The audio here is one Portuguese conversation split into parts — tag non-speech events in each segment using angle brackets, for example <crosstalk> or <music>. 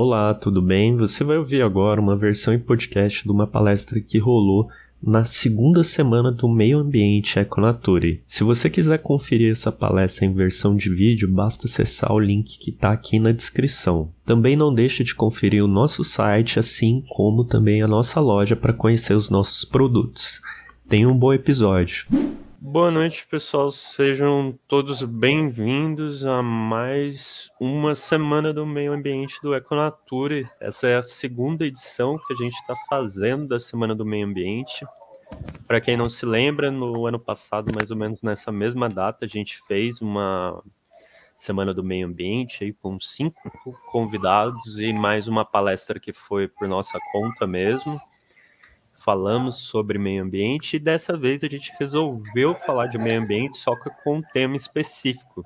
Olá, tudo bem? Você vai ouvir agora uma versão em podcast de uma palestra que rolou na segunda semana do Meio Ambiente Econature. Se você quiser conferir essa palestra em versão de vídeo, basta acessar o link que está aqui na descrição. Também não deixe de conferir o nosso site, assim como também a nossa loja para conhecer os nossos produtos. Tenha um bom episódio. Boa noite, pessoal. Sejam todos bem-vindos a mais uma semana do meio ambiente do Econature. Essa é a segunda edição que a gente está fazendo da Semana do Meio Ambiente. Para quem não se lembra, no ano passado, mais ou menos nessa mesma data, a gente fez uma Semana do Meio Ambiente aí com cinco convidados e mais uma palestra que foi por nossa conta mesmo falamos sobre meio ambiente e dessa vez a gente resolveu falar de meio ambiente só que com um tema específico.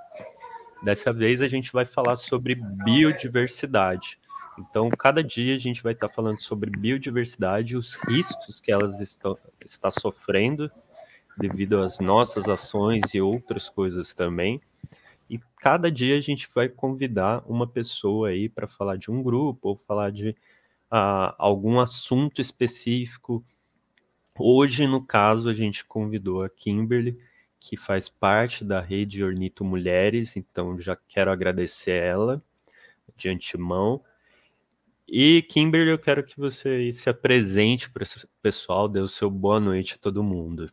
Dessa vez a gente vai falar sobre biodiversidade. Então, cada dia a gente vai estar falando sobre biodiversidade os riscos que elas estão está sofrendo devido às nossas ações e outras coisas também. E cada dia a gente vai convidar uma pessoa aí para falar de um grupo ou falar de uh, algum assunto específico. Hoje, no caso, a gente convidou a Kimberly, que faz parte da rede Ornito Mulheres, então já quero agradecer ela de antemão. E Kimberly, eu quero que você se apresente para o pessoal, dê o seu boa noite a todo mundo.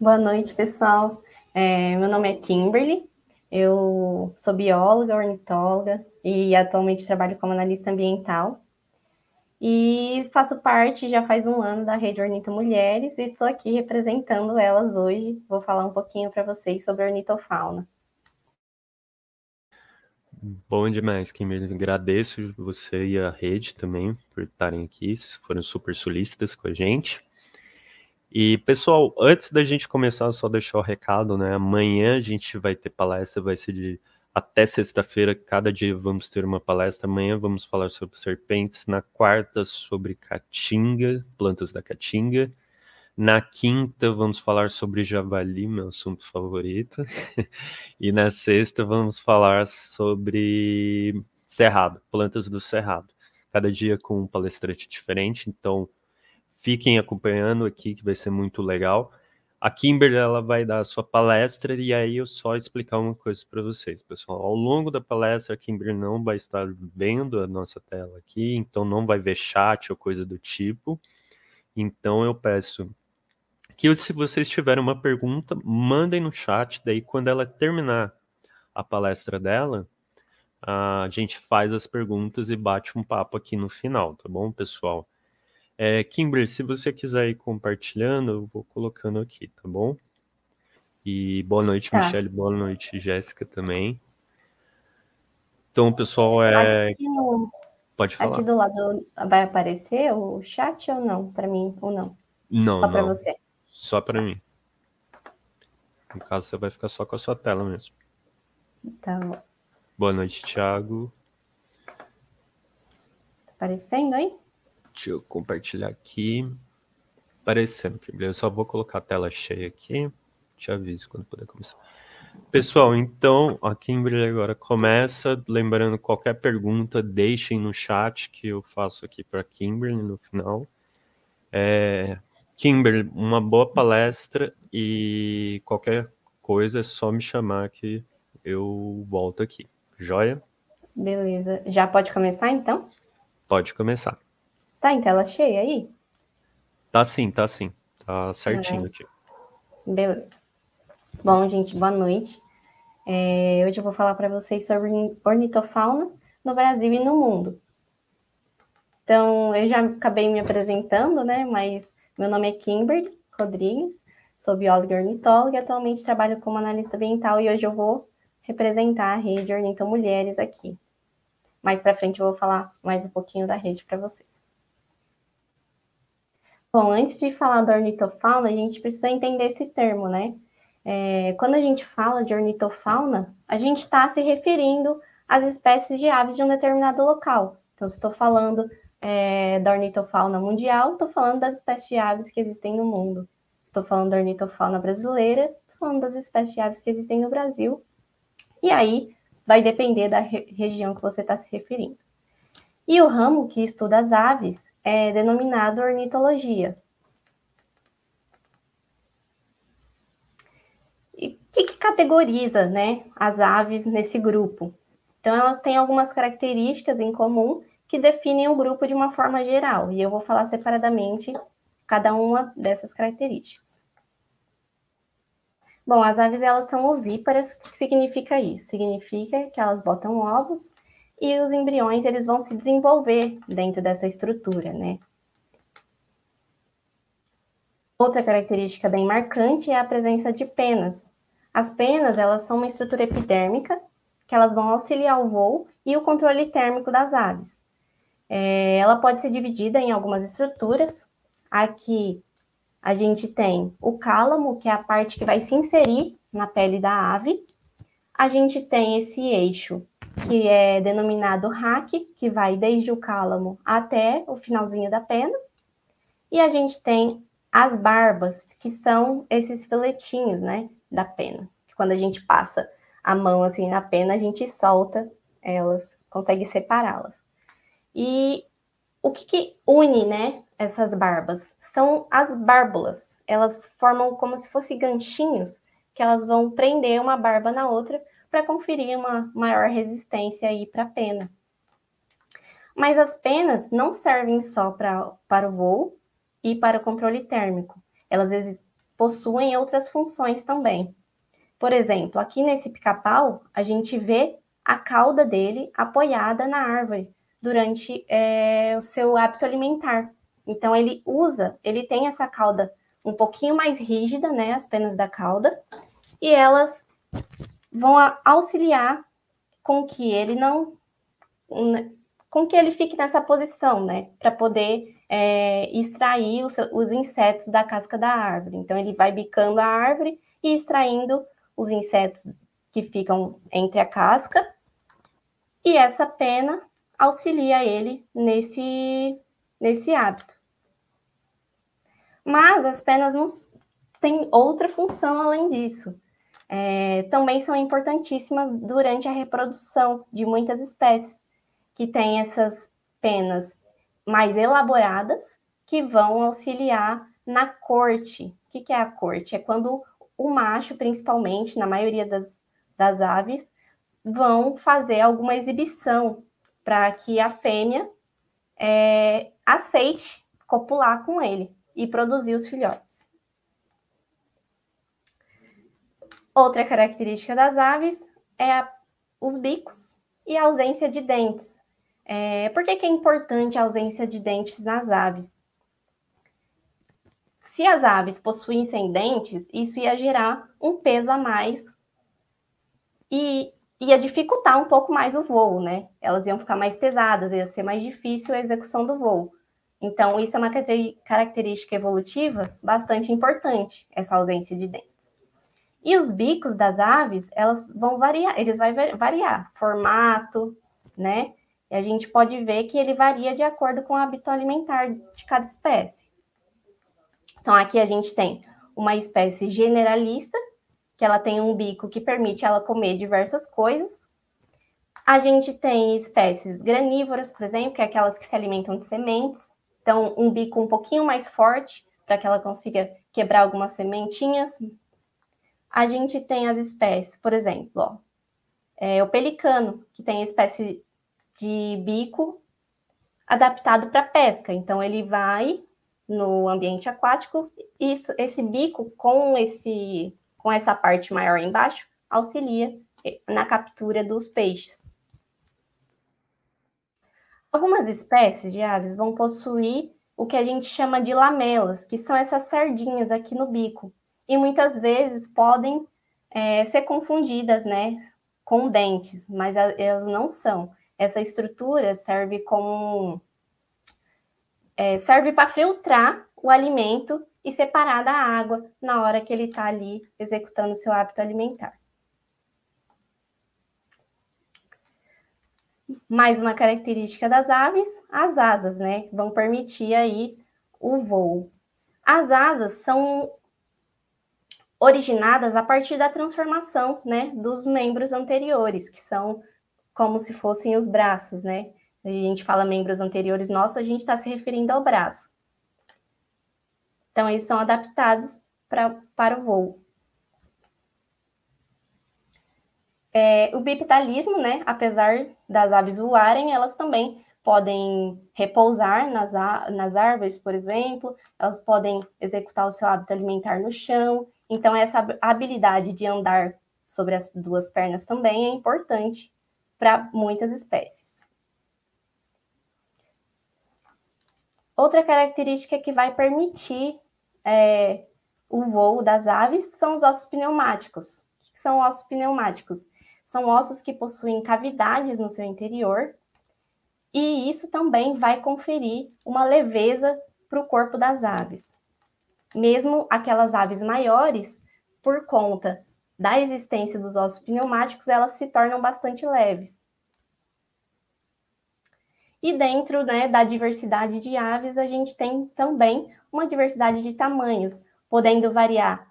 Boa noite, pessoal. É, meu nome é Kimberly, eu sou bióloga, ornitóloga e atualmente trabalho como analista ambiental. E faço parte, já faz um ano, da Rede Ornito Mulheres e estou aqui representando elas hoje. Vou falar um pouquinho para vocês sobre ornitofauna. Bom demais, Kimberly. Agradeço você e a rede também por estarem aqui, foram super solistas com a gente. E, pessoal, antes da gente começar, só deixar o recado, né? Amanhã a gente vai ter palestra, vai ser de até sexta-feira, cada dia vamos ter uma palestra. Amanhã vamos falar sobre serpentes, na quarta sobre caatinga, plantas da caatinga. Na quinta vamos falar sobre javali, meu assunto favorito. <laughs> e na sexta vamos falar sobre cerrado, plantas do cerrado. Cada dia com um palestrante diferente, então Fiquem acompanhando aqui, que vai ser muito legal. A Kimberly ela vai dar a sua palestra e aí eu só explicar uma coisa para vocês, pessoal. Ao longo da palestra, a Kimberly não vai estar vendo a nossa tela aqui, então não vai ver chat ou coisa do tipo. Então eu peço que se vocês tiverem uma pergunta, mandem no chat, daí quando ela terminar a palestra dela, a gente faz as perguntas e bate um papo aqui no final, tá bom, pessoal? É, Kimber, se você quiser ir compartilhando, eu vou colocando aqui, tá bom? E boa noite, tá. Michelle, boa noite, Jéssica também. Então, pessoal, é. No... Pode falar. Aqui do lado vai aparecer o chat ou não? Para mim ou não? Não. Só para você? Só para mim. No caso, você vai ficar só com a sua tela mesmo. Tá bom. Boa noite, Thiago. Tá aparecendo aí? Deixa eu compartilhar aqui. Aparecendo, Eu só vou colocar a tela cheia aqui. Te aviso quando puder começar. Pessoal, então a Kimberly agora começa. Lembrando, qualquer pergunta, deixem no chat que eu faço aqui para Kimberly no final. É, Kimberly, uma boa palestra e qualquer coisa é só me chamar que eu volto aqui. Joia? Beleza. Já pode começar então? Pode começar. Tá em tela cheia aí? Tá sim, tá sim. Tá certinho aqui. Beleza. Bom, gente, boa noite. É, hoje eu vou falar para vocês sobre ornitofauna no Brasil e no mundo. Então, eu já acabei me apresentando, né? Mas meu nome é Kimberly Rodrigues, sou bióloga e ornitóloga e atualmente trabalho como analista ambiental e hoje eu vou representar a rede Ornito Mulheres aqui. Mais para frente eu vou falar mais um pouquinho da rede para vocês. Bom, antes de falar da ornitofauna, a gente precisa entender esse termo, né? É, quando a gente fala de ornitofauna, a gente está se referindo às espécies de aves de um determinado local. Então, se estou falando é, da ornitofauna mundial, estou falando das espécies de aves que existem no mundo. Estou falando da ornitofauna brasileira, estou falando das espécies de aves que existem no Brasil. E aí, vai depender da re região que você está se referindo. E o ramo que estuda as aves é denominado ornitologia. E o que, que categoriza né, as aves nesse grupo? Então, elas têm algumas características em comum que definem o grupo de uma forma geral, e eu vou falar separadamente cada uma dessas características. Bom, as aves elas são ovíparas. O que significa isso? Significa que elas botam ovos e os embriões eles vão se desenvolver dentro dessa estrutura, né? Outra característica bem marcante é a presença de penas. As penas, elas são uma estrutura epidérmica que elas vão auxiliar o voo e o controle térmico das aves. É, ela pode ser dividida em algumas estruturas. Aqui a gente tem o cálamo, que é a parte que vai se inserir na pele da ave. A gente tem esse eixo, que é denominado raque, que vai desde o cálamo até o finalzinho da pena. E a gente tem as barbas, que são esses filetinhos, né, da pena. Quando a gente passa a mão assim na pena, a gente solta elas, consegue separá-las. E o que, que une, né, essas barbas? São as bárbulas. Elas formam como se fossem ganchinhos que elas vão prender uma barba na outra para conferir uma maior resistência aí para a pena. Mas as penas não servem só pra, para o voo e para o controle térmico. Elas possuem outras funções também. Por exemplo, aqui nesse pica-pau, a gente vê a cauda dele apoiada na árvore, durante é, o seu hábito alimentar. Então, ele usa, ele tem essa cauda um pouquinho mais rígida, né, as penas da cauda, e elas vão auxiliar com que ele não, com que ele fique nessa posição, né, para poder é, extrair os, os insetos da casca da árvore. Então, ele vai bicando a árvore e extraindo os insetos que ficam entre a casca, e essa pena auxilia ele nesse, nesse hábito. Mas as penas não têm outra função além disso. É, também são importantíssimas durante a reprodução de muitas espécies, que têm essas penas mais elaboradas, que vão auxiliar na corte. O que, que é a corte? É quando o macho, principalmente, na maioria das, das aves, vão fazer alguma exibição para que a fêmea é, aceite copular com ele e produzir os filhotes. Outra característica das aves é a, os bicos e a ausência de dentes. É, por que, que é importante a ausência de dentes nas aves? Se as aves possuíssem dentes, isso ia gerar um peso a mais e ia dificultar um pouco mais o voo, né? Elas iam ficar mais pesadas, ia ser mais difícil a execução do voo. Então, isso é uma característica evolutiva bastante importante, essa ausência de dentes. E os bicos das aves, elas vão variar, eles vão variar formato, né? E a gente pode ver que ele varia de acordo com o hábito alimentar de cada espécie. Então, aqui a gente tem uma espécie generalista, que ela tem um bico que permite ela comer diversas coisas. A gente tem espécies granívoras, por exemplo, que é aquelas que se alimentam de sementes. Então, um bico um pouquinho mais forte para que ela consiga quebrar algumas sementinhas. A gente tem as espécies, por exemplo, ó, é, o pelicano, que tem espécie de bico adaptado para pesca. Então, ele vai no ambiente aquático, isso, esse bico com esse com essa parte maior embaixo, auxilia na captura dos peixes. Algumas espécies de aves vão possuir o que a gente chama de lamelas, que são essas sardinhas aqui no bico, e muitas vezes podem é, ser confundidas, né, com dentes, mas elas não são. Essa estrutura serve como é, serve para filtrar o alimento e separar da água na hora que ele está ali executando o seu hábito alimentar. Mais uma característica das aves, as asas, né? Vão permitir aí o voo. As asas são originadas a partir da transformação, né, dos membros anteriores, que são como se fossem os braços, né? A gente fala membros anteriores nossos, a gente está se referindo ao braço. Então, eles são adaptados pra, para o voo. É, o bipedalismo, né, apesar das aves voarem, elas também podem repousar nas, nas árvores, por exemplo, elas podem executar o seu hábito alimentar no chão. Então, essa habilidade de andar sobre as duas pernas também é importante para muitas espécies. Outra característica que vai permitir é, o voo das aves são os ossos pneumáticos. O que são ossos pneumáticos? São ossos que possuem cavidades no seu interior e isso também vai conferir uma leveza para o corpo das aves. Mesmo aquelas aves maiores, por conta da existência dos ossos pneumáticos, elas se tornam bastante leves. E dentro né, da diversidade de aves, a gente tem também uma diversidade de tamanhos, podendo variar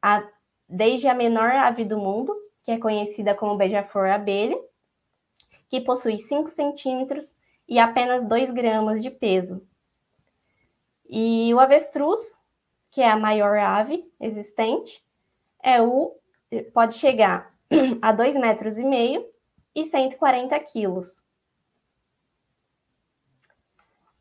a, desde a menor ave do mundo, que é conhecida como beija-flor abelha, que possui 5 centímetros e apenas 2 gramas de peso. E o avestruz, que é a maior ave existente, é o pode chegar <clears throat> a 2 metros e meio e 140 quilos.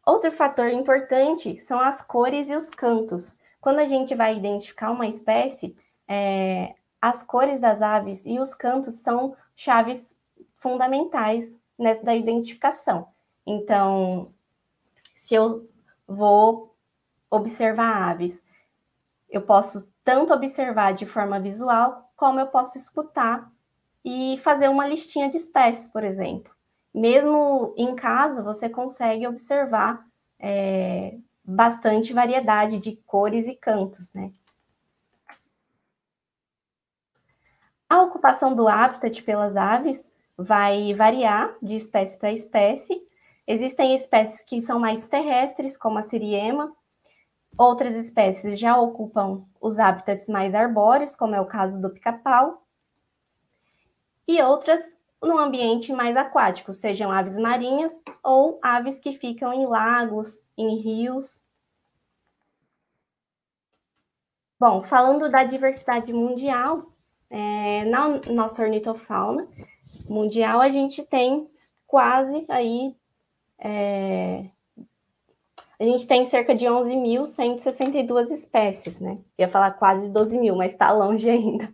Outro fator importante são as cores e os cantos. Quando a gente vai identificar uma espécie, é, as cores das aves e os cantos são chaves fundamentais nessa da identificação. Então, se eu vou observar aves, eu posso tanto observar de forma visual, como eu posso escutar e fazer uma listinha de espécies, por exemplo. Mesmo em casa, você consegue observar é, bastante variedade de cores e cantos, né? A ocupação do habitat pelas aves vai variar de espécie para espécie, Existem espécies que são mais terrestres, como a siriema. Outras espécies já ocupam os hábitats mais arbóreos, como é o caso do pica-pau. E outras no ambiente mais aquático, sejam aves marinhas ou aves que ficam em lagos, em rios. Bom, falando da diversidade mundial, é, na nossa ornitofauna mundial, a gente tem quase aí é, a gente tem cerca de 11.162 espécies, né? ia falar quase 12 mil, mas está longe ainda.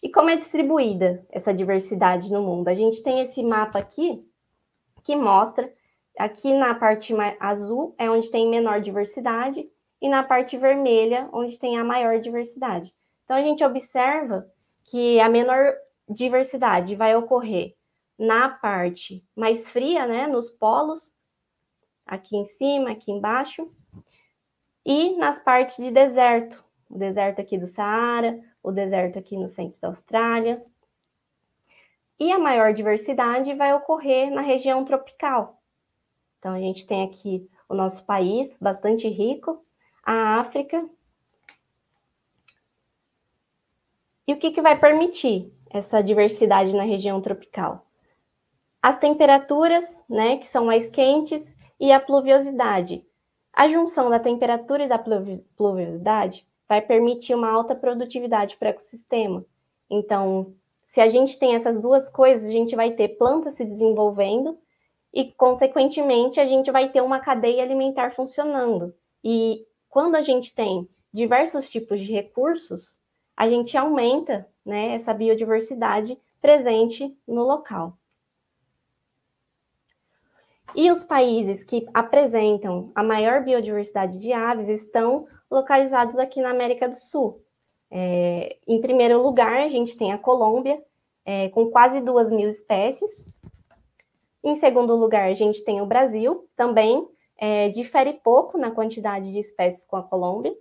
E como é distribuída essa diversidade no mundo? A gente tem esse mapa aqui que mostra, aqui na parte azul é onde tem menor diversidade, e na parte vermelha, onde tem a maior diversidade. Então, a gente observa que a menor diversidade vai ocorrer na parte mais fria, né, nos polos, aqui em cima, aqui embaixo, e nas partes de deserto, o deserto aqui do Saara, o deserto aqui no centro da Austrália. E a maior diversidade vai ocorrer na região tropical. Então, a gente tem aqui o nosso país, bastante rico, a África. E o que, que vai permitir essa diversidade na região tropical? as temperaturas, né, que são mais quentes, e a pluviosidade. A junção da temperatura e da pluviosidade vai permitir uma alta produtividade para o ecossistema. Então, se a gente tem essas duas coisas, a gente vai ter plantas se desenvolvendo e, consequentemente, a gente vai ter uma cadeia alimentar funcionando. E quando a gente tem diversos tipos de recursos, a gente aumenta né, essa biodiversidade presente no local. E os países que apresentam a maior biodiversidade de aves estão localizados aqui na América do Sul. É, em primeiro lugar, a gente tem a Colômbia, é, com quase duas mil espécies. Em segundo lugar, a gente tem o Brasil, também é, difere pouco na quantidade de espécies com a Colômbia.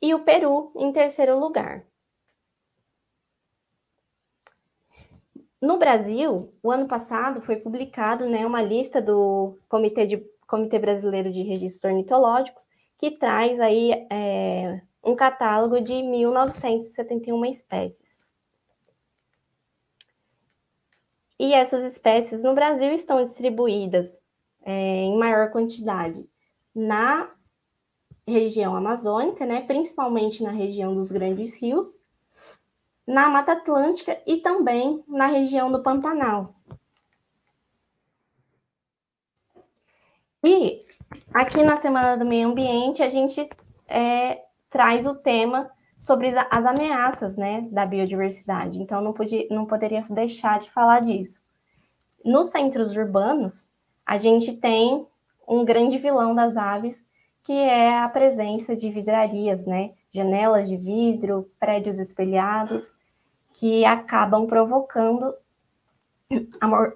E o Peru, em terceiro lugar. No Brasil, o ano passado foi publicado né, uma lista do Comitê, de, Comitê Brasileiro de Registros Ornitológicos que traz aí é, um catálogo de 1.971 espécies. E essas espécies no Brasil estão distribuídas é, em maior quantidade na região amazônica, né, principalmente na região dos grandes rios, na Mata Atlântica e também na região do Pantanal. E aqui na Semana do Meio Ambiente a gente é, traz o tema sobre as ameaças né, da biodiversidade. Então, não, podia, não poderia deixar de falar disso. Nos centros urbanos, a gente tem um grande vilão das aves, que é a presença de vidrarias, né? Janelas de vidro, prédios espelhados, que acabam provocando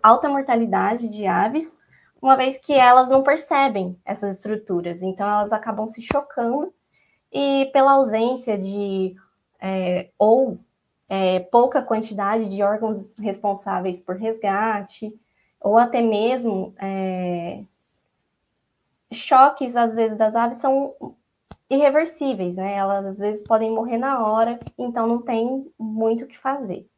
alta mortalidade de aves, uma vez que elas não percebem essas estruturas, então elas acabam se chocando e pela ausência de é, ou é, pouca quantidade de órgãos responsáveis por resgate, ou até mesmo é, choques, às vezes, das aves são irreversíveis, né? Elas às vezes podem morrer na hora, então não tem muito o que fazer.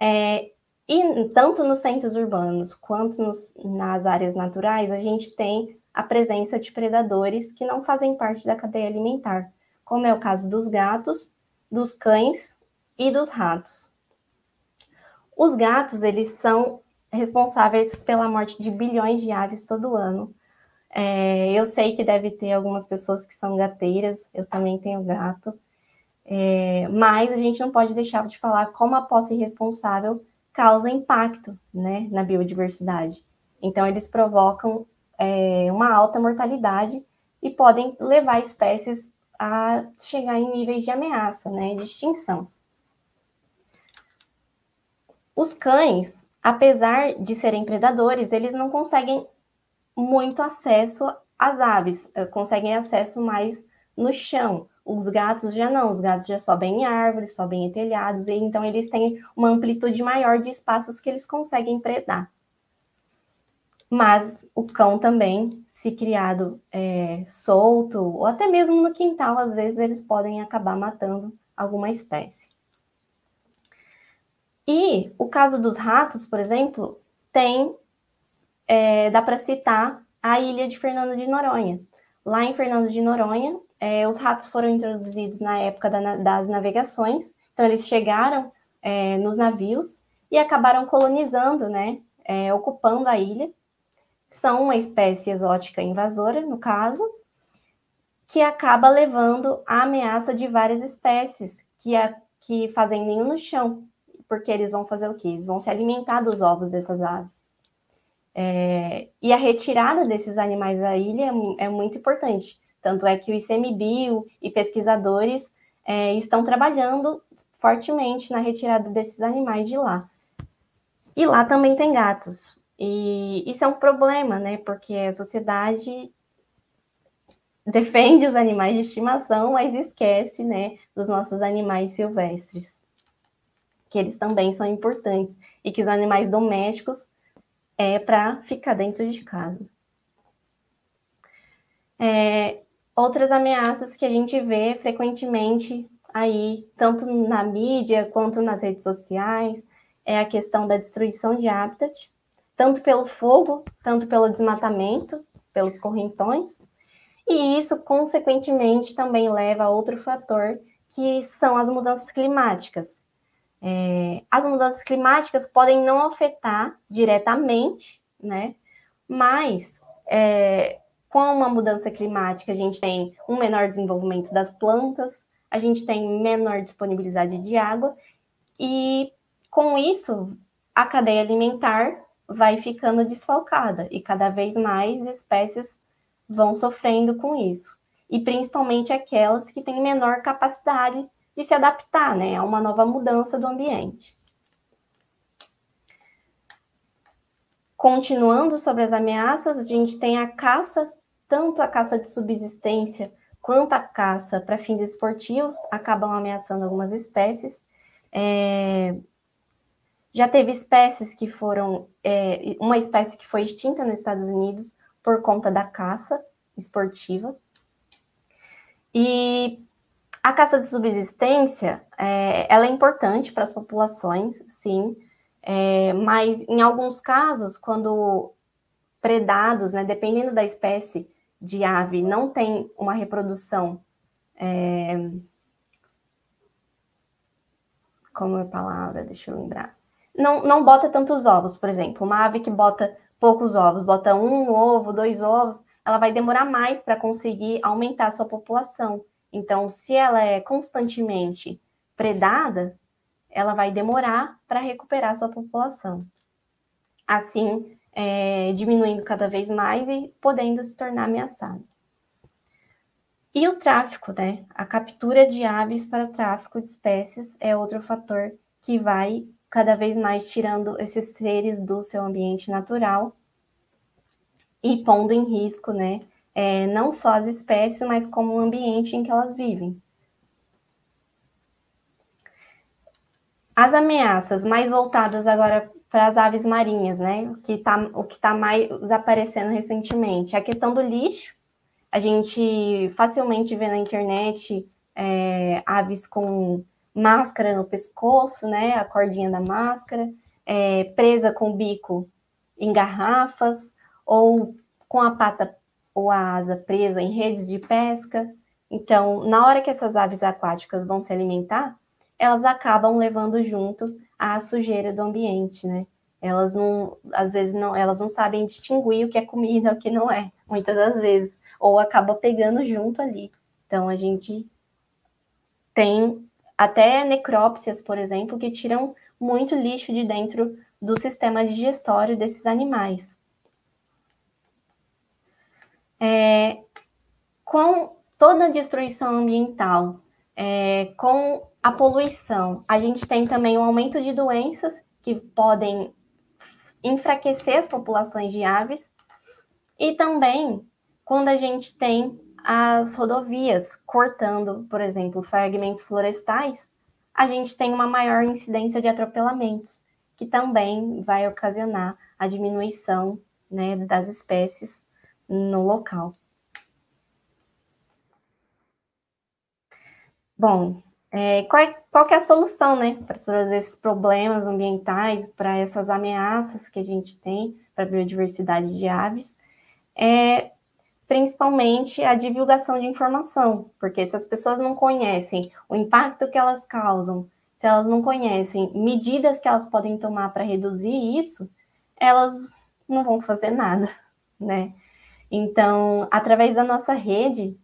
É, e tanto nos centros urbanos quanto nos, nas áreas naturais, a gente tem a presença de predadores que não fazem parte da cadeia alimentar, como é o caso dos gatos, dos cães e dos ratos. Os gatos, eles são responsáveis pela morte de bilhões de aves todo ano. É, eu sei que deve ter algumas pessoas que são gateiras, eu também tenho gato, é, mas a gente não pode deixar de falar como a posse irresponsável causa impacto né, na biodiversidade. Então, eles provocam é, uma alta mortalidade e podem levar espécies a chegar em níveis de ameaça, né, de extinção. Os cães, apesar de serem predadores, eles não conseguem muito acesso às aves, eh, conseguem acesso mais no chão. Os gatos já não, os gatos já sobem em árvores, sobem em telhados, e então eles têm uma amplitude maior de espaços que eles conseguem predar. Mas o cão também, se criado é, solto, ou até mesmo no quintal, às vezes eles podem acabar matando alguma espécie. E o caso dos ratos, por exemplo, tem, é, dá para citar a ilha de Fernando de Noronha. Lá em Fernando de Noronha, é, os ratos foram introduzidos na época da, das navegações, então eles chegaram é, nos navios e acabaram colonizando, né, é, ocupando a ilha são uma espécie exótica invasora, no caso, que acaba levando à ameaça de várias espécies que, a, que fazem ninho no chão, porque eles vão fazer o quê? Eles vão se alimentar dos ovos dessas aves. É, e a retirada desses animais da ilha é, é, muito importante. Tanto é que o ICMBio e pesquisadores é, estão trabalhando fortemente na retirada desses animais de lá. E lá também tem gatos. E isso é um problema, né? Porque a sociedade defende os animais de estimação, mas esquece, né, dos nossos animais silvestres, que eles também são importantes e que os animais domésticos é para ficar dentro de casa. É, outras ameaças que a gente vê frequentemente aí, tanto na mídia quanto nas redes sociais, é a questão da destruição de habitat, tanto pelo fogo, tanto pelo desmatamento, pelos correntões, e isso, consequentemente, também leva a outro fator, que são as mudanças climáticas. É, as mudanças climáticas podem não afetar diretamente, né? Mas é, com uma mudança climática, a gente tem um menor desenvolvimento das plantas, a gente tem menor disponibilidade de água, e com isso, a cadeia alimentar vai ficando desfalcada e cada vez mais espécies vão sofrendo com isso. E principalmente aquelas que têm menor capacidade de se adaptar né, a uma nova mudança do ambiente. Continuando sobre as ameaças, a gente tem a caça, tanto a caça de subsistência quanto a caça para fins esportivos, acabam ameaçando algumas espécies. É, já teve espécies que foram, é, uma espécie que foi extinta nos Estados Unidos por conta da caça esportiva. E a caça de subsistência, é, ela é importante para as populações, sim, é, mas em alguns casos, quando predados, né, dependendo da espécie de ave, não tem uma reprodução é, como é a palavra? Deixa eu lembrar. Não, não bota tantos ovos, por exemplo. Uma ave que bota poucos ovos, bota um ovo, dois ovos, ela vai demorar mais para conseguir aumentar a sua população. Então, se ela é constantemente predada, ela vai demorar para recuperar sua população. Assim, é, diminuindo cada vez mais e podendo se tornar ameaçada. E o tráfico, né? A captura de aves para o tráfico de espécies é outro fator que vai cada vez mais tirando esses seres do seu ambiente natural e pondo em risco, né? É, não só as espécies, mas como o ambiente em que elas vivem. As ameaças mais voltadas agora para as aves marinhas, né? Tá, o que está mais aparecendo recentemente. A questão do lixo, a gente facilmente vê na internet é, aves com máscara no pescoço, né? A cordinha da máscara, é, presa com o bico em garrafas, ou com a pata ou a asa presa em redes de pesca. Então, na hora que essas aves aquáticas vão se alimentar, elas acabam levando junto a sujeira do ambiente, né? Elas não, às vezes não, elas não sabem distinguir o que é comida o que não é, muitas das vezes ou acaba pegando junto ali. Então a gente tem até necrópsias, por exemplo, que tiram muito lixo de dentro do sistema digestório desses animais. É, com toda a destruição ambiental, é, com a poluição, a gente tem também um aumento de doenças que podem enfraquecer as populações de aves. E também quando a gente tem as rodovias cortando, por exemplo, fragmentos florestais, a gente tem uma maior incidência de atropelamentos, que também vai ocasionar a diminuição né, das espécies no local. Bom, é, qual, é, qual é a solução né, para todos esses problemas ambientais, para essas ameaças que a gente tem para a biodiversidade de aves? É principalmente a divulgação de informação, porque se as pessoas não conhecem o impacto que elas causam, se elas não conhecem medidas que elas podem tomar para reduzir isso, elas não vão fazer nada, né? Então, através da nossa rede,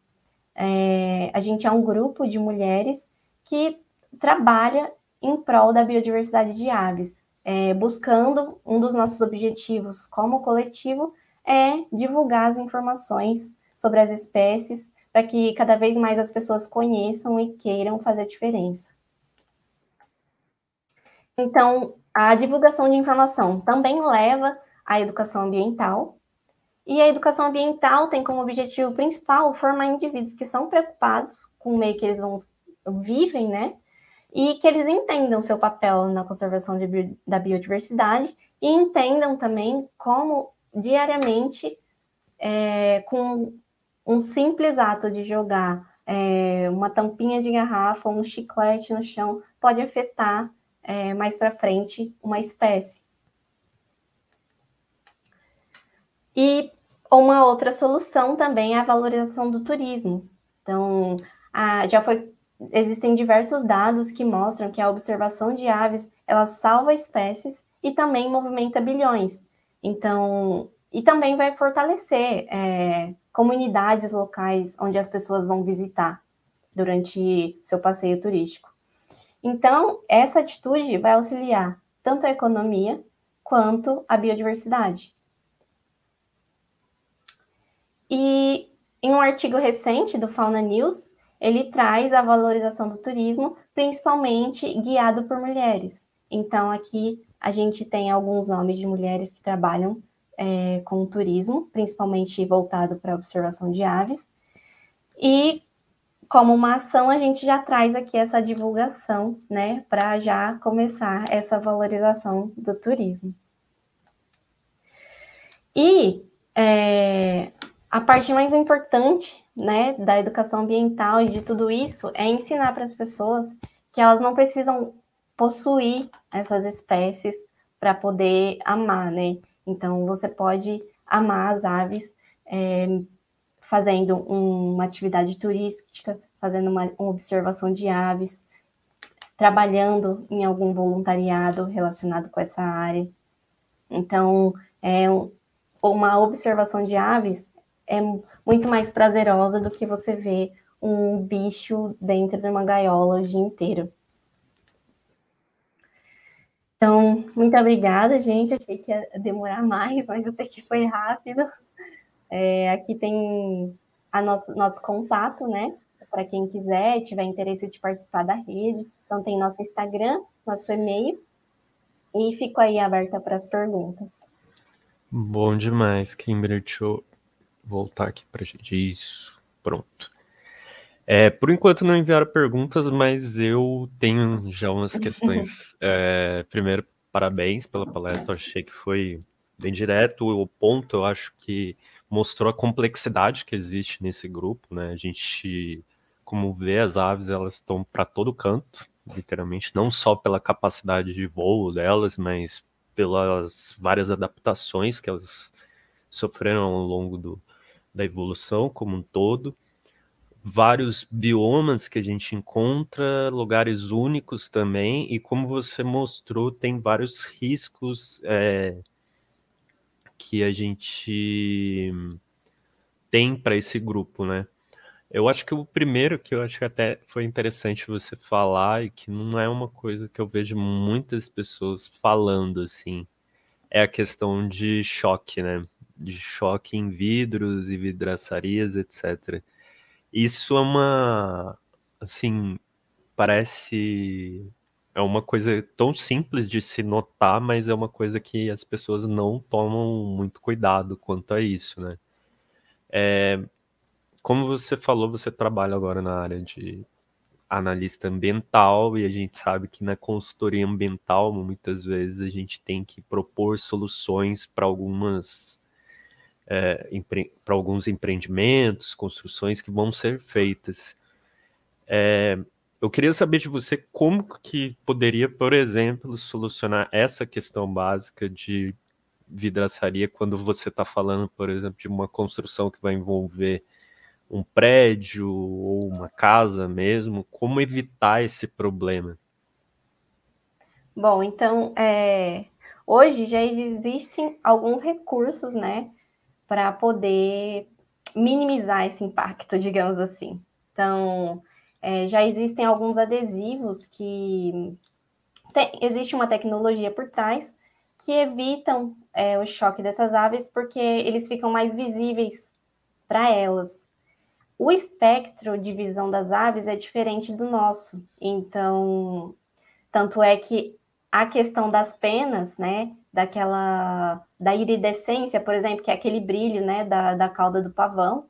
é, a gente é um grupo de mulheres que trabalha em prol da biodiversidade de aves, é, buscando um dos nossos objetivos como coletivo é divulgar as informações sobre as espécies para que cada vez mais as pessoas conheçam e queiram fazer diferença. Então, a divulgação de informação também leva à educação ambiental, e a educação ambiental tem como objetivo principal formar indivíduos que são preocupados com o meio que eles vão vivem, né? E que eles entendam seu papel na conservação de, da biodiversidade e entendam também como diariamente é, com um simples ato de jogar é, uma tampinha de garrafa ou um chiclete no chão pode afetar é, mais para frente uma espécie. E uma outra solução também é a valorização do turismo. Então, a, já foi existem diversos dados que mostram que a observação de aves ela salva espécies e também movimenta bilhões. Então, e também vai fortalecer é, comunidades locais onde as pessoas vão visitar durante seu passeio turístico. Então, essa atitude vai auxiliar tanto a economia quanto a biodiversidade. E em um artigo recente do Fauna News, ele traz a valorização do turismo, principalmente guiado por mulheres. Então, aqui a gente tem alguns nomes de mulheres que trabalham é, com turismo, principalmente voltado para a observação de aves. E como uma ação, a gente já traz aqui essa divulgação, né, para já começar essa valorização do turismo. E é, a parte mais importante né, da educação ambiental e de tudo isso é ensinar para as pessoas que elas não precisam possuir essas espécies para poder amar, né? Então você pode amar as aves é, fazendo uma atividade turística, fazendo uma, uma observação de aves, trabalhando em algum voluntariado relacionado com essa área. Então, é, uma observação de aves é muito mais prazerosa do que você ver um bicho dentro de uma gaiola o dia inteiro. Então, muito obrigada, gente. Achei que ia demorar mais, mas até que foi rápido. É, aqui tem a nosso, nosso contato, né? Para quem quiser, tiver interesse de participar da rede. Então, tem nosso Instagram, nosso e-mail. E fico aí aberta para as perguntas. Bom demais, Kimber. Deixa eu voltar aqui para gente. Isso, pronto. É, por enquanto não enviaram perguntas, mas eu tenho já umas <laughs> questões. É, primeiro, parabéns pela palestra, achei que foi bem direto. O ponto, eu acho que mostrou a complexidade que existe nesse grupo, né? A gente, como vê, as aves elas estão para todo canto, literalmente, não só pela capacidade de voo delas, mas pelas várias adaptações que elas sofreram ao longo do, da evolução como um todo vários biomas que a gente encontra, lugares únicos também, e como você mostrou, tem vários riscos é, que a gente tem para esse grupo, né? Eu acho que o primeiro que eu acho que até foi interessante você falar e que não é uma coisa que eu vejo muitas pessoas falando assim, é a questão de choque, né? De choque em vidros e vidraçarias, etc. Isso é uma, assim, parece é uma coisa tão simples de se notar, mas é uma coisa que as pessoas não tomam muito cuidado quanto a isso, né? É, como você falou, você trabalha agora na área de analista ambiental e a gente sabe que na consultoria ambiental muitas vezes a gente tem que propor soluções para algumas é, para alguns empreendimentos, construções que vão ser feitas. É, eu queria saber de você como que poderia, por exemplo, solucionar essa questão básica de vidraçaria quando você está falando, por exemplo, de uma construção que vai envolver um prédio ou uma casa mesmo, como evitar esse problema? Bom, então, é, hoje já existem alguns recursos, né, para poder minimizar esse impacto, <laughs> digamos assim. Então, é, já existem alguns adesivos que tem, existe uma tecnologia por trás que evitam é, o choque dessas aves porque eles ficam mais visíveis para elas. O espectro de visão das aves é diferente do nosso, então, tanto é que a questão das penas, né, daquela da iridescência, por exemplo, que é aquele brilho, né, da, da cauda do pavão,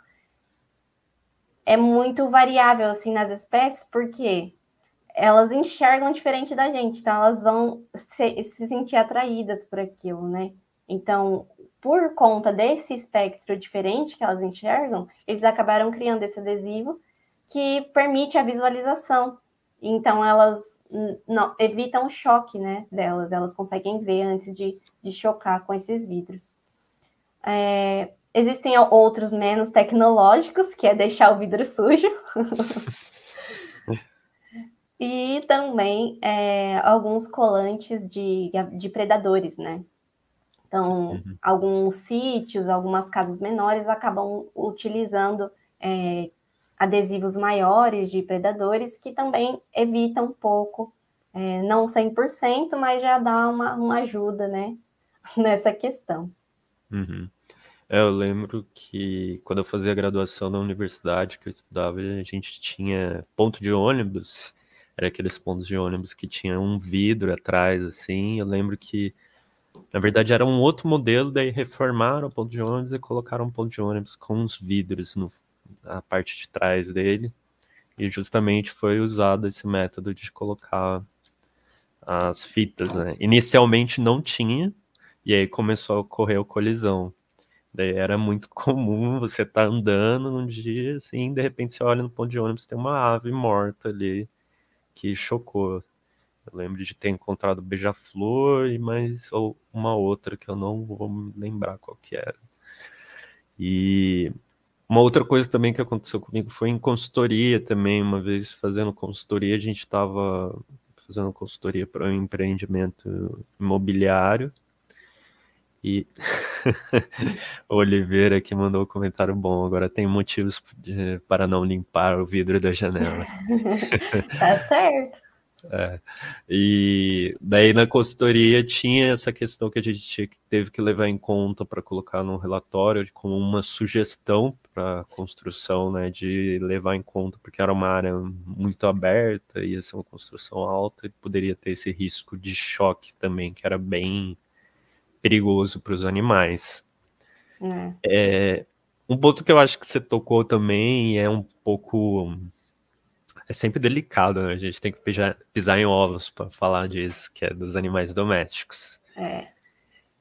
é muito variável assim nas espécies, porque elas enxergam diferente da gente, então elas vão se, se sentir atraídas por aquilo, né? Então, por conta desse espectro diferente que elas enxergam, eles acabaram criando esse adesivo que permite a visualização então elas não, evitam o choque né, delas, elas conseguem ver antes de, de chocar com esses vidros. É, existem outros menos tecnológicos, que é deixar o vidro sujo. <laughs> e também é, alguns colantes de, de predadores, né? Então, uhum. alguns sítios, algumas casas menores acabam utilizando é, adesivos maiores de predadores que também evitam um pouco, é, não 100%, mas já dá uma, uma ajuda, né, <laughs> nessa questão. Uhum. É, eu lembro que quando eu fazia graduação na universidade que eu estudava, a gente tinha ponto de ônibus, era aqueles pontos de ônibus que tinha um vidro atrás, assim. Eu lembro que, na verdade, era um outro modelo, daí reformaram o ponto de ônibus e colocaram um ponto de ônibus com os vidros no, a parte de trás dele. E justamente foi usado esse método de colocar as fitas, né? Inicialmente não tinha, e aí começou a ocorrer a colisão. Daí era muito <laughs> comum você estar tá andando num dia, assim, de repente você olha no ponto de ônibus, tem uma ave morta ali que chocou. Eu lembro de ter encontrado beija-flor e mais ou uma outra que eu não vou lembrar qual que era. E uma outra coisa também que aconteceu comigo foi em consultoria também. Uma vez fazendo consultoria, a gente estava fazendo consultoria para um empreendimento imobiliário. E <laughs> Oliveira que mandou um comentário bom. Agora tem motivos para não limpar o vidro da janela. <laughs> tá certo. É. E daí na consultoria tinha essa questão que a gente teve que levar em conta para colocar no relatório como uma sugestão para construção, né, de levar em conta porque era uma área muito aberta, ia ser uma construção alta e poderia ter esse risco de choque também, que era bem perigoso para os animais. É. É, um ponto que eu acho que você tocou também é um pouco é sempre delicado, né? A gente tem que pisar, em ovos para falar disso, que é dos animais domésticos. É.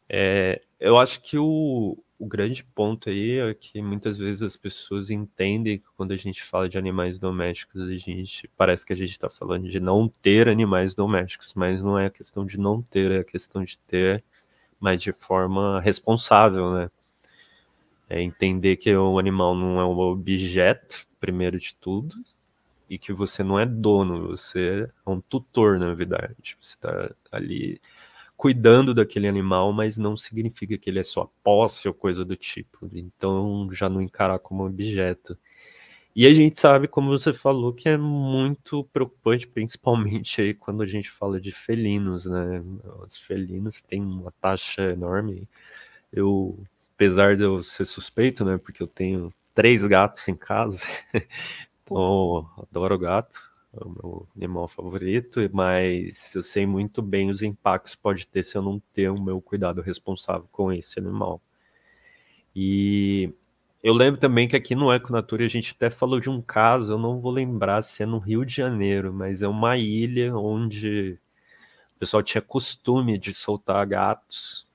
é eu acho que o, o grande ponto aí é que muitas vezes as pessoas entendem que quando a gente fala de animais domésticos, a gente parece que a gente está falando de não ter animais domésticos, mas não é a questão de não ter, é a questão de ter, mas de forma responsável, né? É entender que o animal não é um objeto, primeiro de tudo, e que você não é dono, você é um tutor, na verdade. Você está ali cuidando daquele animal, mas não significa que ele é sua posse ou coisa do tipo. Então, já não encarar como objeto. E a gente sabe, como você falou, que é muito preocupante, <laughs> principalmente aí quando a gente fala de felinos, né? Os felinos têm uma taxa enorme. Eu, apesar de eu ser suspeito, né? Porque eu tenho três gatos em casa, <laughs> Oh, adoro gato, é o meu animal favorito, mas eu sei muito bem os impactos que pode ter se eu não ter o meu cuidado responsável com esse animal. E eu lembro também que aqui no Econatura a gente até falou de um caso, eu não vou lembrar se é no Rio de Janeiro, mas é uma ilha onde o pessoal tinha costume de soltar gatos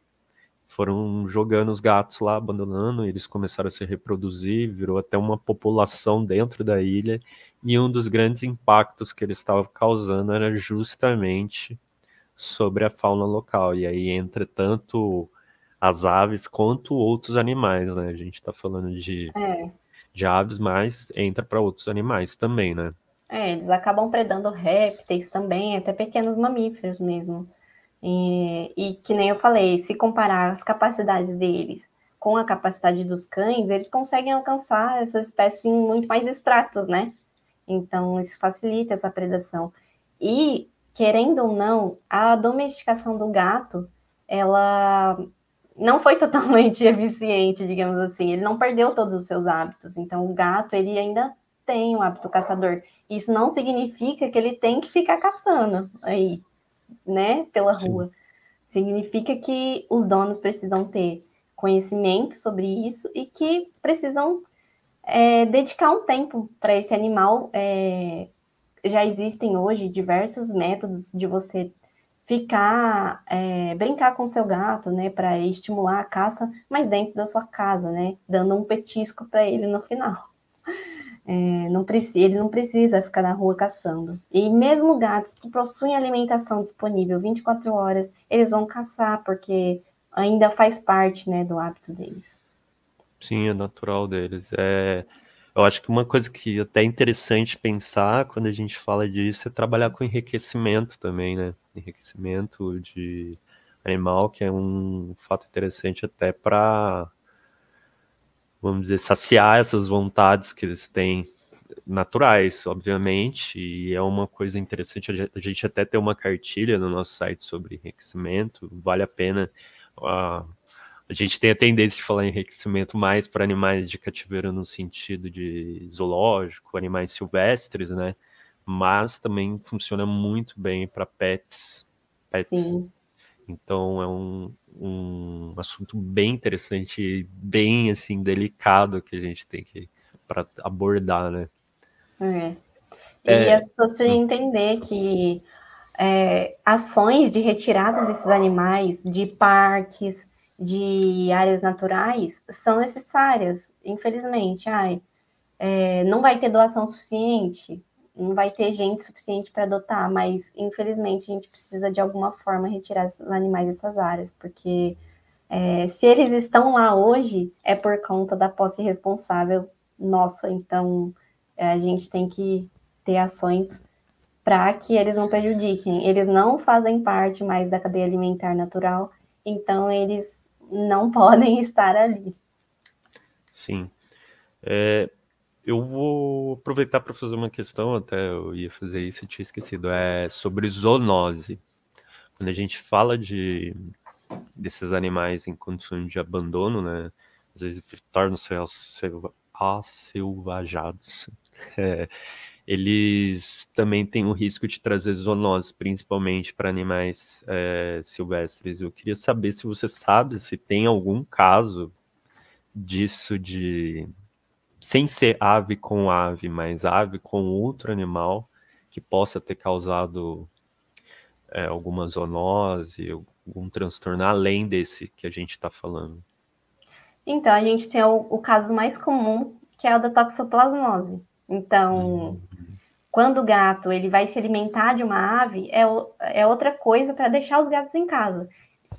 foram jogando os gatos lá, abandonando, eles começaram a se reproduzir, virou até uma população dentro da ilha, e um dos grandes impactos que eles estavam causando era justamente sobre a fauna local. E aí entra tanto as aves quanto outros animais, né? A gente está falando de, é. de aves, mas entra para outros animais também, né? É, eles acabam predando répteis também, até pequenos mamíferos mesmo. E, e que nem eu falei, se comparar as capacidades deles com a capacidade dos cães, eles conseguem alcançar essa espécie em muito mais extratos, né? Então, isso facilita essa predação. E, querendo ou não, a domesticação do gato, ela não foi <laughs> totalmente eficiente, digamos assim. Ele não perdeu todos os seus hábitos. Então, o gato, ele ainda tem um hábito caçador. Isso não significa que ele tem que ficar caçando aí né, pela Sim. rua. Significa que os donos precisam ter conhecimento sobre isso e que precisam é, dedicar um tempo para esse animal. É, já existem hoje diversos métodos de você ficar, é, brincar com seu gato, né, para estimular a caça, mas dentro da sua casa, né, dando um petisco para ele no final. É, não precisa, ele não precisa ficar na rua caçando. E mesmo gatos que possuem alimentação disponível 24 horas, eles vão caçar, porque ainda faz parte né, do hábito deles. Sim, é natural deles. É, eu acho que uma coisa que é até interessante pensar quando a gente fala disso é trabalhar com enriquecimento também, né? Enriquecimento de animal, que é um fato interessante até para vamos dizer, saciar essas vontades que eles têm naturais, obviamente, e é uma coisa interessante a gente até ter uma cartilha no nosso site sobre enriquecimento, vale a pena. Uh, a gente tem a tendência de falar enriquecimento mais para animais de cativeiro no sentido de zoológico, animais silvestres, né? Mas também funciona muito bem para pets, pets Sim. Então é um, um assunto bem interessante, bem assim delicado que a gente tem que para abordar, né? É. E é... as pessoas precisam entender que é, ações de retirada desses animais de parques, de áreas naturais são necessárias, infelizmente. Ai, é, não vai ter doação suficiente, não vai ter gente suficiente para adotar, mas infelizmente a gente precisa de alguma forma retirar os animais dessas áreas, porque é, se eles estão lá hoje é por conta da posse responsável nossa, então é, a gente tem que ter ações para que eles não prejudiquem. Eles não fazem parte mais da cadeia alimentar natural, então eles não <laughs> podem estar ali. Sim. É, eu vou aproveitar para fazer uma questão, até eu ia fazer isso, eu tinha esquecido, é sobre zoonose. Quando a gente fala de desses animais em condições de abandono, né, às vezes tornam-se acelvajados, <laughs> é, eles também têm o risco de trazer zoonose, principalmente para animais é, silvestres. Eu queria saber se você sabe se tem algum caso disso de sem ser ave com ave, mas ave com outro animal que possa ter causado é, alguma zoonose, algum transtorno além desse que a gente está falando. Então, a gente tem o, o, caso mais comum, que é o da toxoplasmose. Então, uhum. quando o gato ele vai se alimentar de uma ave, é, é outra coisa para deixar os gatos em casa.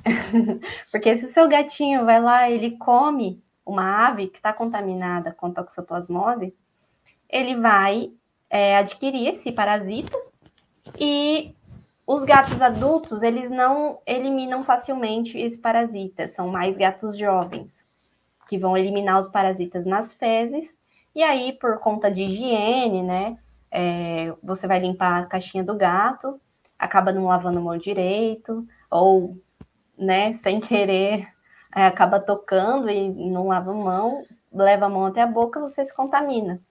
<laughs> Porque se o seu gatinho vai lá, ele come uma ave que está contaminada com toxoplasmose, ele vai é, adquirir esse parasita e os gatos adultos, eles não eliminam facilmente esse parasita, são mais gatos jovens, que vão eliminar os parasitas nas fezes, e aí, por conta de higiene, né, é, você vai limpar a caixinha do gato, acaba não lavando a mão direito, ou, né, sem querer, acaba tocando e não lava a mão, leva a mão até a boca, você se contamina.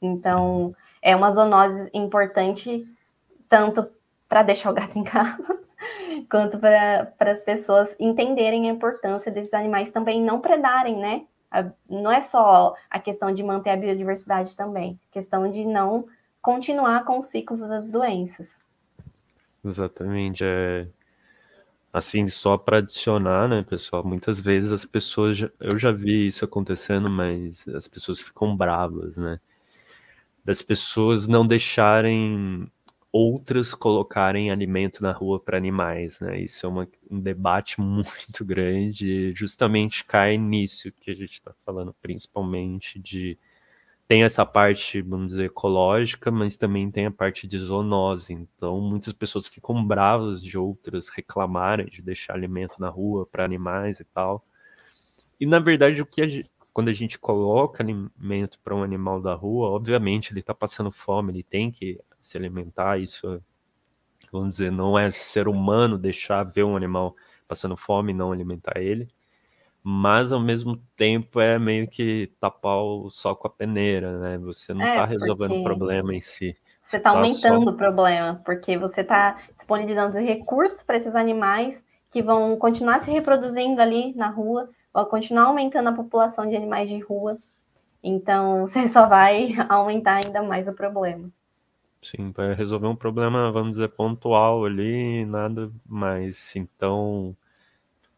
Então, é uma zoonose importante tanto para deixar o gato em casa, <laughs> quanto para as pessoas entenderem a importância desses animais também não predarem, né? Não é só a questão de manter a biodiversidade também, questão de não continuar com os ciclos das doenças. Exatamente. É, Assim, só para adicionar, né, pessoal? Muitas vezes as pessoas, já, eu já vi isso acontecendo, mas as pessoas ficam bravas, né? Das pessoas não deixarem outras colocarem alimento na rua para animais, né? Isso é uma, um debate <laughs> muito grande, justamente cai nisso que a gente está falando, principalmente de tem essa parte, vamos dizer, ecológica, mas também tem a parte de zoonose. Então, muitas pessoas ficam bravas de outras reclamarem de deixar alimento na rua para animais e tal. E na verdade, o que a gente, quando a gente coloca alimento para um animal da rua, obviamente ele está passando fome, ele tem que se alimentar. Isso, vamos dizer, não é ser humano deixar ver um animal passando fome e não alimentar ele mas ao mesmo tempo é meio que tapar o sol com a peneira, né? Você não está é, resolvendo o problema em si. Você está tá aumentando só... o problema, porque você está disponibilizando recursos para esses animais que vão continuar se reproduzindo ali na rua, vão continuar aumentando a população de animais de rua. Então, <laughs> você só vai aumentar ainda mais o problema. Sim, para resolver um problema, vamos dizer, pontual ali, nada mais. Então,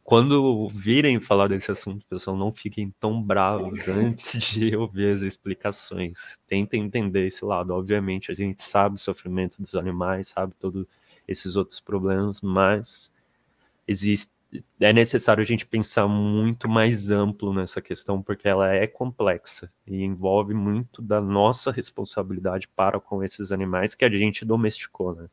quando virem falar desse assunto, pessoal, não fiquem tão bravos <laughs> antes de ouvir as explicações. Tentem entender esse lado. Obviamente, a gente sabe o sofrimento dos animais, sabe todos esses outros problemas, mas existe, é necessário a gente pensar muito mais amplo nessa questão, porque ela é complexa e envolve muito da nossa responsabilidade para com esses animais que a gente domesticou, né?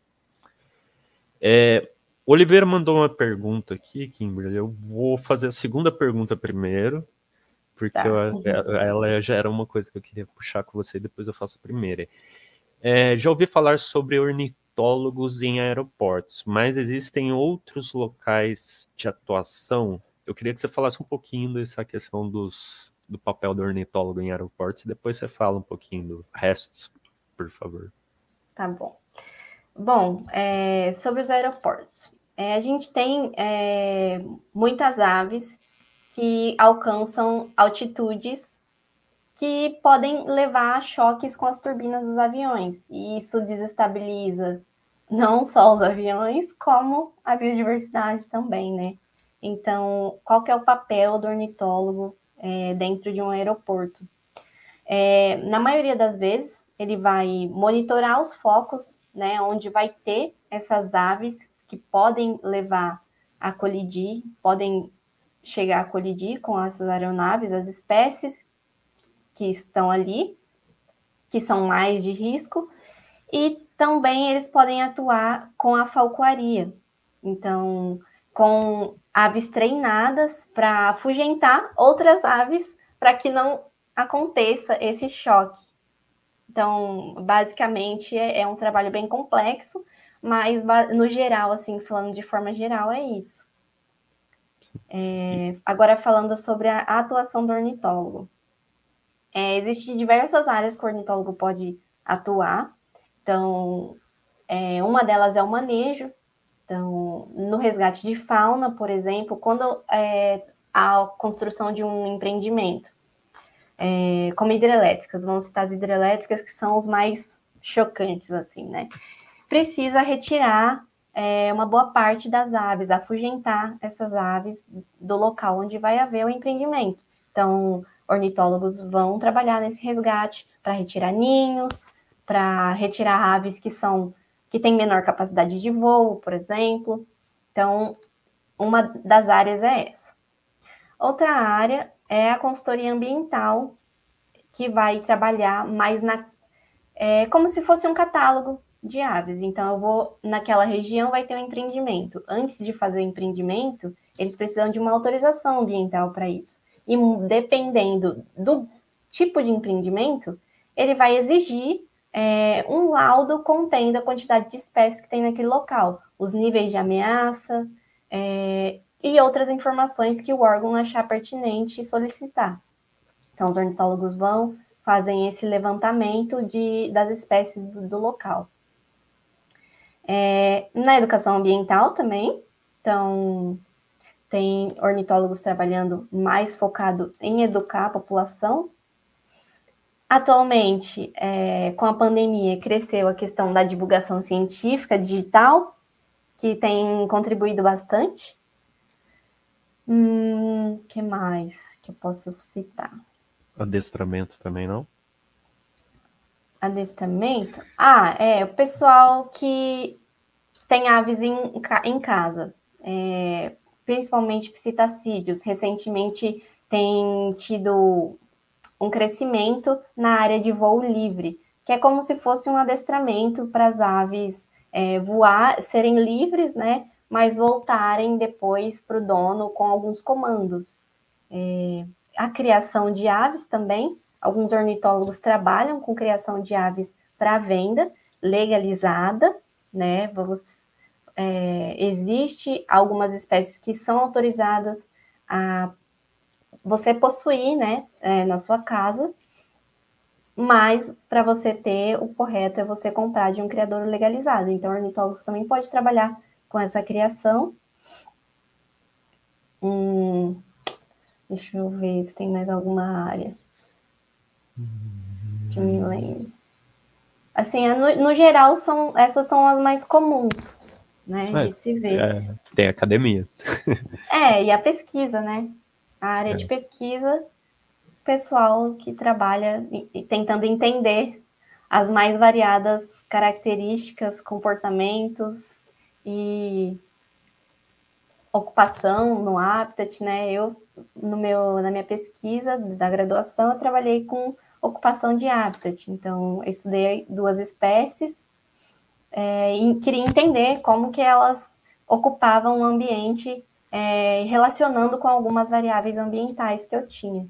É, Oliveira mandou uma pergunta aqui, Kimberly. Eu vou fazer a segunda pergunta primeiro, porque tá. eu, ela já era uma coisa que eu queria puxar com você, depois eu faço a primeira. É, já ouvi falar sobre ornitólogos em aeroportos, mas existem outros locais de atuação. Eu queria que você falasse um pouquinho dessa questão dos, do papel do ornitólogo em aeroportos e depois você fala um pouquinho do resto, por favor. Tá bom. Bom, é, sobre os aeroportos. É, a gente tem é, muitas aves que alcançam altitudes que podem levar a choques com as turbinas dos aviões. E isso desestabiliza não só os aviões, como a biodiversidade também, né? Então, qual que é o papel do ornitólogo é, dentro de um aeroporto? É, na maioria das vezes, ele vai monitorar os focos, né, onde vai ter essas aves que podem levar a colidir, podem chegar a colidir com essas aeronaves, as espécies que estão ali, que são mais de risco, e também eles podem atuar com a falcoaria. Então, com aves treinadas para afugentar outras aves para que não aconteça esse choque. Então, basicamente, é, é um trabalho bem complexo, mas no geral, assim, falando de forma geral, é isso. É, agora, falando sobre a atuação do ornitólogo. É, Existem diversas áreas que o ornitólogo pode atuar. Então, é, uma delas é o manejo, então, no resgate de fauna, por exemplo, quando é, a construção de um empreendimento, é, como hidrelétricas, vamos citar as hidrelétricas que são os mais chocantes, assim, né? Precisa retirar é, uma boa parte das aves, afugentar essas aves do local onde vai haver o empreendimento. Então, ornitólogos vão trabalhar nesse resgate para retirar ninhos, para retirar aves que são que tem menor capacidade de voo, por exemplo. Então, uma das áreas é essa. Outra área é a consultoria ambiental, que vai trabalhar mais na. É, como se fosse um catálogo de aves. Então, eu vou naquela região, vai ter um empreendimento. Antes de fazer o empreendimento, eles precisam de uma autorização ambiental para isso. E dependendo do tipo de empreendimento, ele vai exigir é, um laudo contendo a quantidade de espécies que tem naquele local, os níveis de ameaça é, e outras informações que o órgão achar pertinente solicitar. Então, os ornitólogos vão, fazem esse levantamento de, das espécies do, do local. É, na educação ambiental também, então, tem ornitólogos trabalhando mais focado em educar a população Atualmente, é, com a pandemia, cresceu a questão da divulgação científica digital, que tem contribuído bastante. Hum, que mais que eu posso citar? Adestramento também, não? Adestramento? Ah, é, o pessoal que tem aves em, em casa, é, principalmente psitacídeos. Recentemente tem tido um crescimento na área de voo livre, que é como se fosse um adestramento para as aves é, voar, serem livres, né? Mas voltarem depois para o dono com alguns comandos. É, a criação de aves também, alguns ornitólogos trabalham com criação de aves para venda legalizada, né? Vamos, é, existe algumas espécies que são autorizadas a você possuir, né, é, na sua casa, mas para você ter o correto é você comprar de um criador legalizado. Então, ornitólogos também pode trabalhar com essa criação. Hum, deixa eu ver se tem mais alguma área que me lembro. Assim, no, no, geral, são, essas são as mais comuns, né, é, de se ver. É, tem academia. é, e a pesquisa, né? a área é. de pesquisa, pessoal que trabalha tentando entender as mais variadas características, comportamentos e ocupação no habitat, né? Eu no meu na minha pesquisa da graduação eu trabalhei com ocupação de habitat, então eu estudei duas espécies é, e queria entender como que elas ocupavam o ambiente é, relacionando com algumas variáveis ambientais que eu tinha.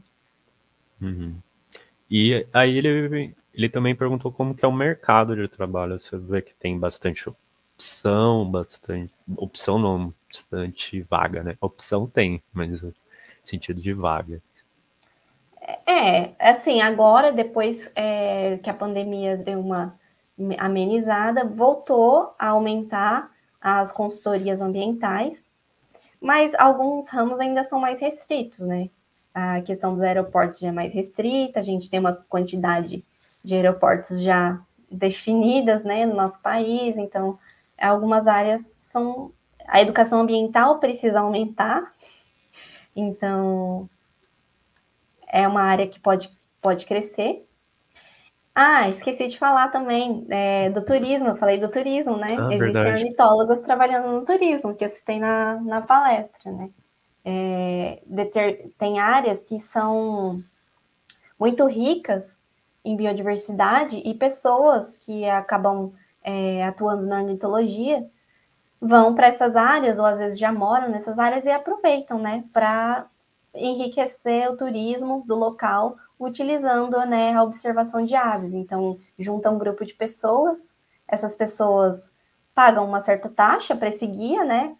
Uhum. E aí ele, ele também perguntou como que é o mercado de trabalho. Você vê que tem bastante opção, bastante opção não, bastante vaga, né? Opção tem, mas sentido de vaga. É, assim, agora, depois é, que a pandemia deu uma amenizada, voltou a aumentar as consultorias ambientais, mas alguns ramos ainda são mais restritos, né? A questão dos aeroportos já é mais restrita, a gente tem uma quantidade de aeroportos já definidas, né, no nosso país, então algumas áreas são a educação ambiental precisa aumentar, então é uma área que pode, pode crescer. Ah, esqueci de falar também é, do turismo, eu falei do turismo, né? Ah, Existem verdade. ornitólogos trabalhando no turismo, que eu citei na, na palestra, né? É, deter, tem áreas que são muito ricas em biodiversidade e pessoas que acabam é, atuando na ornitologia vão para essas áreas, ou às vezes já moram nessas áreas e aproveitam, né, para enriquecer o turismo do local utilizando né, a observação de aves. Então, junta um grupo de pessoas, essas pessoas pagam uma certa taxa para esse guia, né?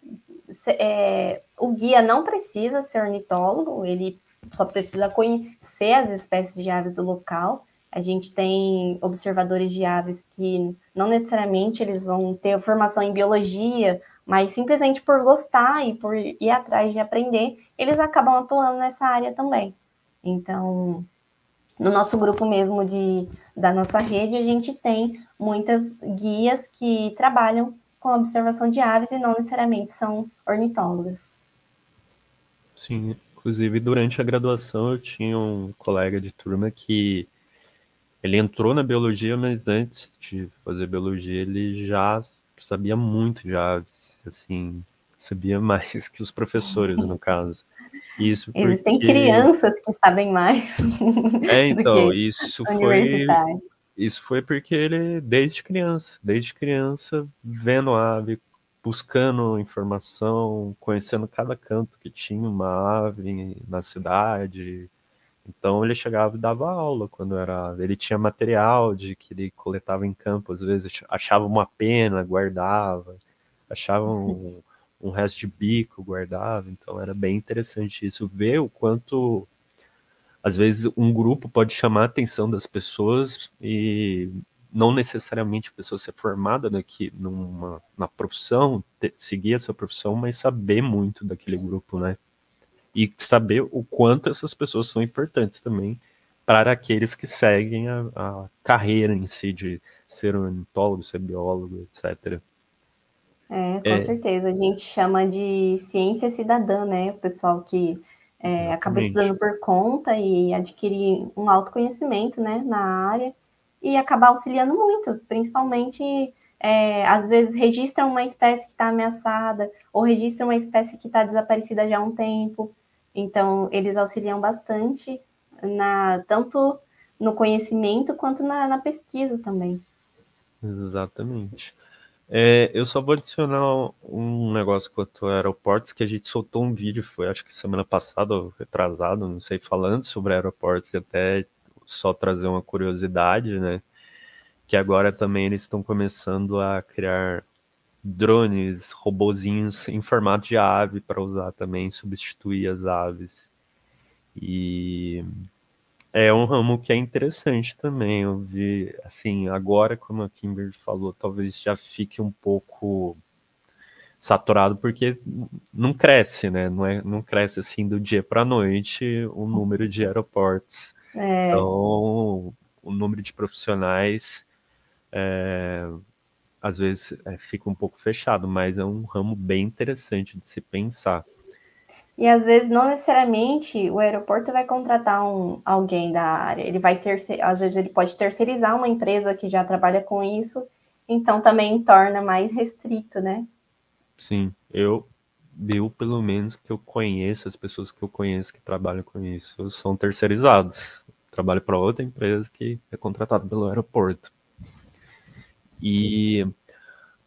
É, o guia não precisa ser ornitólogo, ele só precisa conhecer as espécies de aves do local. A gente tem observadores de aves que não necessariamente eles vão ter formação em biologia, mas simplesmente por gostar e por ir atrás de aprender, eles acabam atuando nessa área também. Então, no nosso grupo mesmo de, da nossa rede, a gente tem muitas guias que trabalham com observação de aves e não necessariamente são ornitólogas. Sim, inclusive durante a graduação eu tinha um colega de turma que ele entrou na biologia, mas antes de fazer biologia ele já sabia muito de aves, assim, sabia <laughs> mais que os professores, no caso. Isso porque... Existem crianças que sabem mais. <laughs> É, então, isso foi. Isso foi porque ele, desde criança, desde criança, vendo ave, buscando informação, conhecendo cada canto que tinha uma ave na cidade. Então ele chegava e dava aula quando era. Ele tinha material de que ele coletava em campo, às vezes achava uma pena, guardava, achava um, <laughs> um resto de bico guardava, então era bem interessante isso, ver o quanto às vezes um grupo pode chamar a atenção das pessoas e não necessariamente a pessoa ser formada daqui numa na profissão, seguir essa profissão, mas saber muito daquele grupo, né? E saber o quanto essas pessoas são importantes também para aqueles que seguem a, a carreira em si de ser um ornitólogo, ser biólogo, etc. É, com é. certeza. A gente chama de ciência cidadã, né? O pessoal que é, acaba estudando por conta e adquirir um autoconhecimento né, na área e acaba auxiliando muito, principalmente é, às vezes registra uma espécie que está ameaçada ou registra uma espécie que está desaparecida já há um tempo. Então, eles auxiliam bastante na tanto no conhecimento quanto na, na pesquisa também. Exatamente. É, eu só vou adicionar um negócio quanto a aeroportos, que a gente soltou um vídeo, foi acho que semana passada, ou retrasado, não sei, falando sobre aeroportos e até só trazer uma curiosidade, né? Que agora também eles estão começando a criar drones, robozinhos em formato de ave para usar também, substituir as aves. E é um ramo que é interessante também. Eu vi, assim, agora, como a Kimber falou, talvez já fique um pouco saturado porque não cresce, né? Não, é, não cresce assim do dia para a noite o número de aeroportos. É. Então, o número de profissionais é, às vezes é, fica um pouco fechado, mas é um ramo bem interessante de se pensar. E às vezes não necessariamente o aeroporto vai contratar um, alguém da área. Ele vai ter, às vezes ele pode terceirizar uma empresa que já trabalha com isso, então também torna mais restrito, né? Sim, eu eu pelo menos que eu conheço as pessoas que eu conheço que trabalham com isso são terceirizados. Trabalho para outra empresa que é contratada pelo aeroporto. E.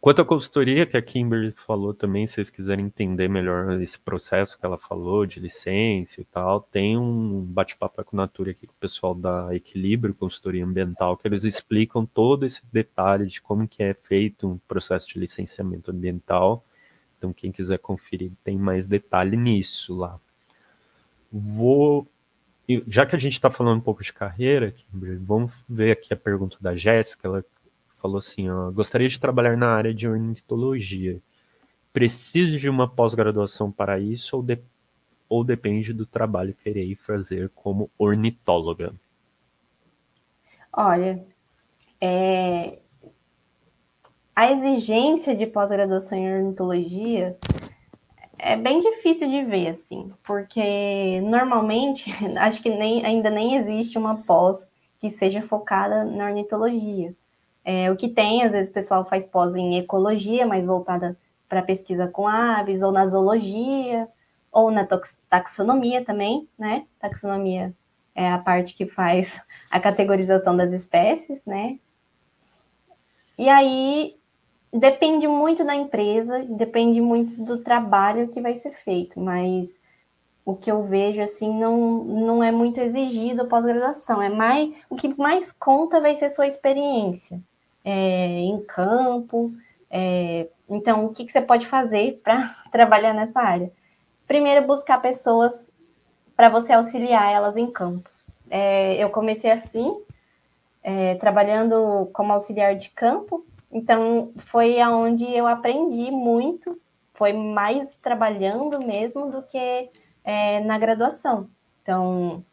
Quanto à consultoria que a Kimberly falou também, se vocês quiserem entender melhor esse processo que ela falou de licença e tal, tem um bate-papo com Natura aqui com o pessoal da Equilíbrio Consultoria Ambiental, que eles explicam todo esse detalhe de como que é feito um processo de licenciamento ambiental. Então, quem quiser conferir, tem mais detalhe nisso lá. Vou já que a gente está falando um pouco de carreira, vamos ver aqui a pergunta da Jéssica. Ela falou assim: ó, gostaria de trabalhar na área de ornitologia. Preciso de uma pós-graduação para isso ou, de, ou depende do trabalho que irei fazer como ornitóloga? Olha, é, a exigência de pós-graduação em ornitologia é bem difícil de ver, assim, porque normalmente <laughs> acho que nem, ainda nem existe uma pós que seja focada na ornitologia. É, o que tem, às vezes o pessoal faz pós em ecologia, mais voltada para pesquisa com aves, ou na zoologia, ou na taxonomia também, né? Taxonomia é a parte que faz <laughs> a categorização das espécies, né? E aí depende muito da empresa, depende muito do trabalho que vai ser feito, mas o que eu vejo assim não, não é muito exigido pós-graduação, é mais o que mais conta vai ser sua experiência é, em campo. É, então, o que, que você pode fazer <laughs> para trabalhar nessa área? Primeiro, buscar pessoas para você auxiliar elas em campo. É, eu comecei assim, é, trabalhando como auxiliar de campo, então, foi aonde eu aprendi muito, foi mais trabalhando mesmo do que é, na graduação. Então,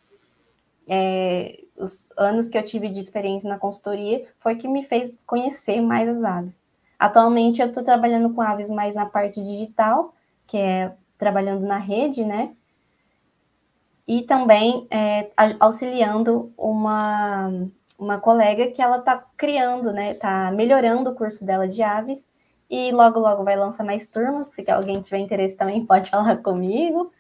é, os anos que eu tive de experiência na consultoria foi que me fez conhecer mais as aves. Atualmente, eu estou trabalhando com aves mais na parte digital, que é trabalhando na rede, né? E também é, auxiliando uma uma colega que ela está criando, né? Está melhorando o curso dela de aves e logo, logo vai lançar mais turmas. Se alguém tiver interesse também pode <laughs> falar comigo.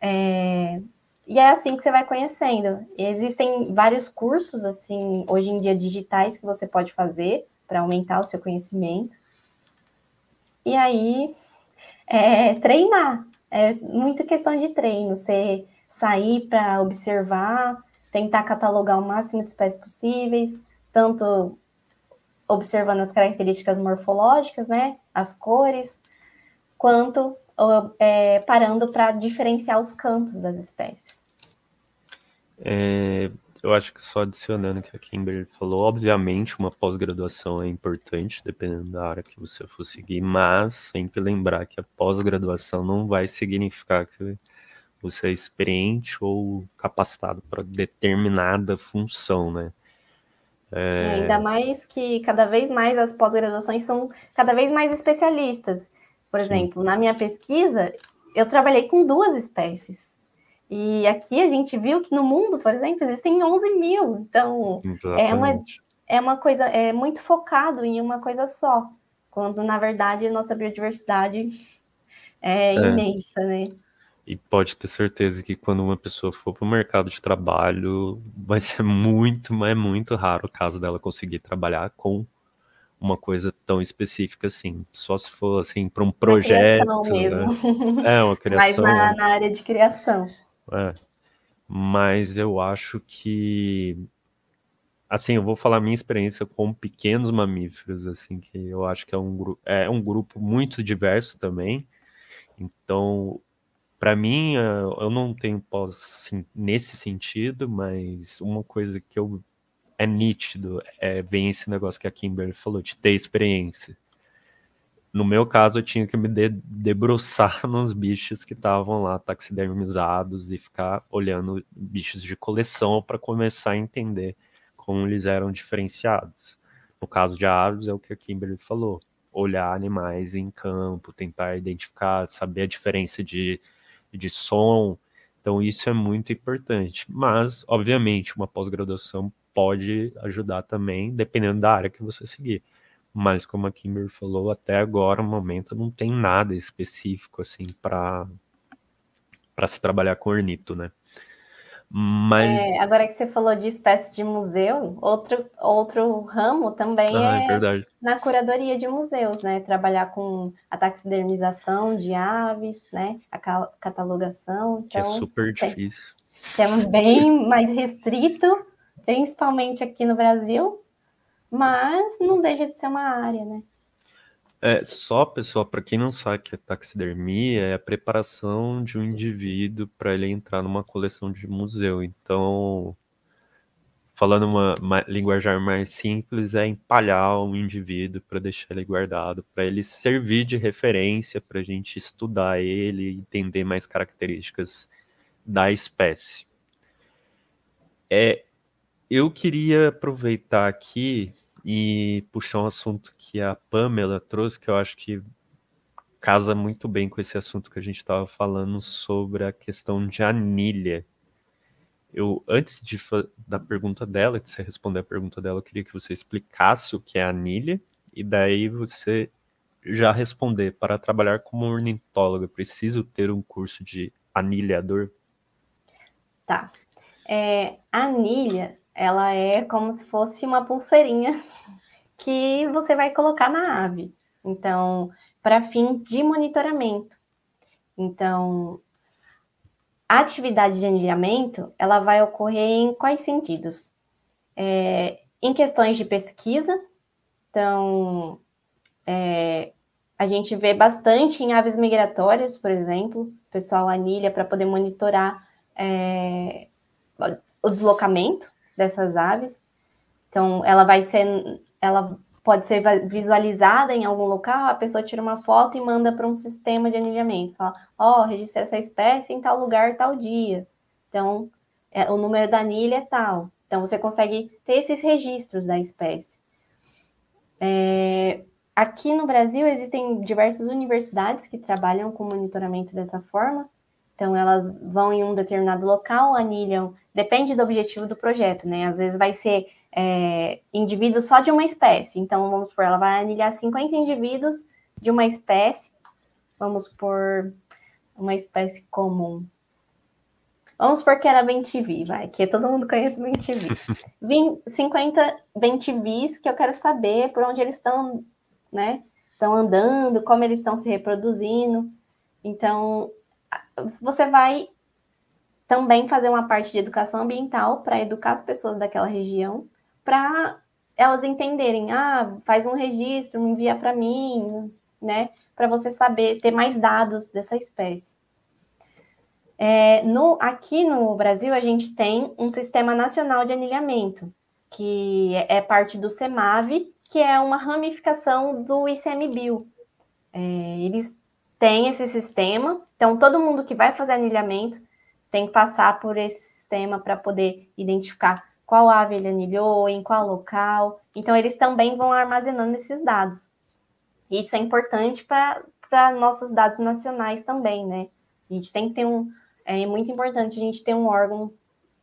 É... E é assim que você vai conhecendo. Existem vários cursos, assim, hoje em dia digitais que você pode fazer para aumentar o seu conhecimento. E aí, é, treinar. É muito questão de treino. Você sair para observar, tentar catalogar o máximo de espécies possíveis, tanto observando as características morfológicas, né, as cores, quanto é, parando para diferenciar os cantos das espécies. É, eu acho que só adicionando o que a Kimberly falou, obviamente uma pós-graduação é importante, dependendo da área que você for seguir, mas sempre lembrar que a pós-graduação não vai significar que você é experiente ou capacitado para determinada função, né? É... Ainda mais que cada vez mais as pós-graduações são cada vez mais especialistas. Por Sim. exemplo, na minha pesquisa, eu trabalhei com duas espécies. E aqui a gente viu que no mundo, por exemplo, existem 11 mil. Então, é uma, é uma coisa, é muito focado em uma coisa só. Quando, na verdade, a nossa biodiversidade é, é. imensa, né? E pode ter certeza que quando uma pessoa for para o mercado de trabalho, vai ser <laughs> muito, mas é muito raro o caso dela conseguir trabalhar com uma coisa tão específica assim. Só se for assim para um projeto. Uma criação mesmo. Né? <laughs> É, uma criação. Mas na, na área de criação. É. Mas eu acho que assim, eu vou falar minha experiência com pequenos mamíferos, assim, que eu acho que é um, é um grupo muito diverso também. Então, para mim, eu não tenho pós assim, nesse sentido, mas uma coisa que eu é nítido é vem esse negócio que a Kimberly falou de ter experiência. No meu caso, eu tinha que me de, debruçar <laughs> nos bichos que estavam lá taxidermizados e ficar olhando bichos de coleção para começar a entender como eles eram diferenciados. No caso de aves, é o que a Kimberly falou: olhar animais em campo, tentar identificar, saber a diferença de de som. Então, isso é muito importante. Mas, obviamente, uma pós-graduação pode ajudar também, dependendo da área que você seguir. Mas, como a Kimber falou, até agora, no momento, não tem nada específico assim para se trabalhar com ornito, né? Mas... É, agora que você falou de espécie de museu, outro, outro ramo também ah, é, é na curadoria de museus, né? Trabalhar com a taxidermização de aves, né? A catalogação. Que é então, super difícil. É bem mais restrito, principalmente aqui no Brasil, mas não deixa de ser uma área, né? É, só, pessoal, para quem não sabe que é taxidermia, é a preparação de um indivíduo para ele entrar numa coleção de museu. Então, falando uma, uma linguajar mais simples, é empalhar um indivíduo para deixar ele guardado, para ele servir de referência para a gente estudar ele e entender mais características da espécie. É, eu queria aproveitar aqui e puxar um assunto que a Pamela trouxe, que eu acho que casa muito bem com esse assunto que a gente estava falando sobre a questão de anilha. Eu, antes de da pergunta dela, de você responder a pergunta dela, eu queria que você explicasse o que é anilha, e daí você já responder. Para trabalhar como ornitóloga, preciso ter um curso de anilhador? Tá. É, anilha, ela é como se fosse uma pulseirinha <laughs> que você vai colocar na ave. Então, para fins de monitoramento. Então, a atividade de anilhamento, ela vai ocorrer em quais sentidos? É, em questões de pesquisa, então, é, a gente vê bastante em aves migratórias, por exemplo, o pessoal anilha para poder monitorar é, o deslocamento dessas aves. Então, ela vai ser, ela pode ser visualizada em algum local, a pessoa tira uma foto e manda para um sistema de anilhamento. Fala, ó, oh, registrei essa espécie em tal lugar, tal dia. Então, é, o número da anilha é tal. Então, você consegue ter esses registros da espécie. É, aqui no Brasil, existem diversas universidades que trabalham com monitoramento dessa forma. Então, elas vão em um determinado local, anilham, depende do objetivo do projeto, né? Às vezes vai ser é, indivíduos só de uma espécie. Então, vamos supor, ela vai anilhar 50 indivíduos de uma espécie, vamos por uma espécie comum. Vamos supor que era bentivi, vai, que todo mundo conhece bentivi. <laughs> 50 bentivis que eu quero saber por onde eles estão, né? Estão andando, como eles estão se reproduzindo. Então, você vai também fazer uma parte de educação ambiental para educar as pessoas daquela região, para elas entenderem, ah, faz um registro, envia para mim, né, para você saber ter mais dados dessa espécie. É, no, aqui no Brasil, a gente tem um Sistema Nacional de Anilhamento, que é parte do CEMAV, que é uma ramificação do ICMBio. É, eles têm esse sistema, então todo mundo que vai fazer anilhamento tem que passar por esse sistema para poder identificar qual ave ele anilhou, em qual local. Então, eles também vão armazenando esses dados. Isso é importante para nossos dados nacionais também, né? A gente tem que ter um. É muito importante a gente ter um órgão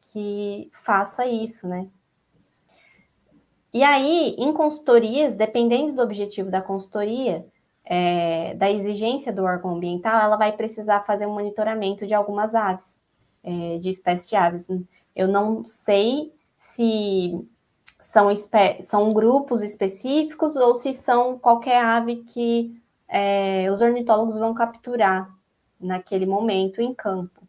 que faça isso, né? E aí, em consultorias, dependendo do objetivo da consultoria, é, da exigência do órgão ambiental, ela vai precisar fazer um monitoramento de algumas aves, é, de espécies de aves. Eu não sei se são, são grupos específicos ou se são qualquer ave que é, os ornitólogos vão capturar naquele momento em campo.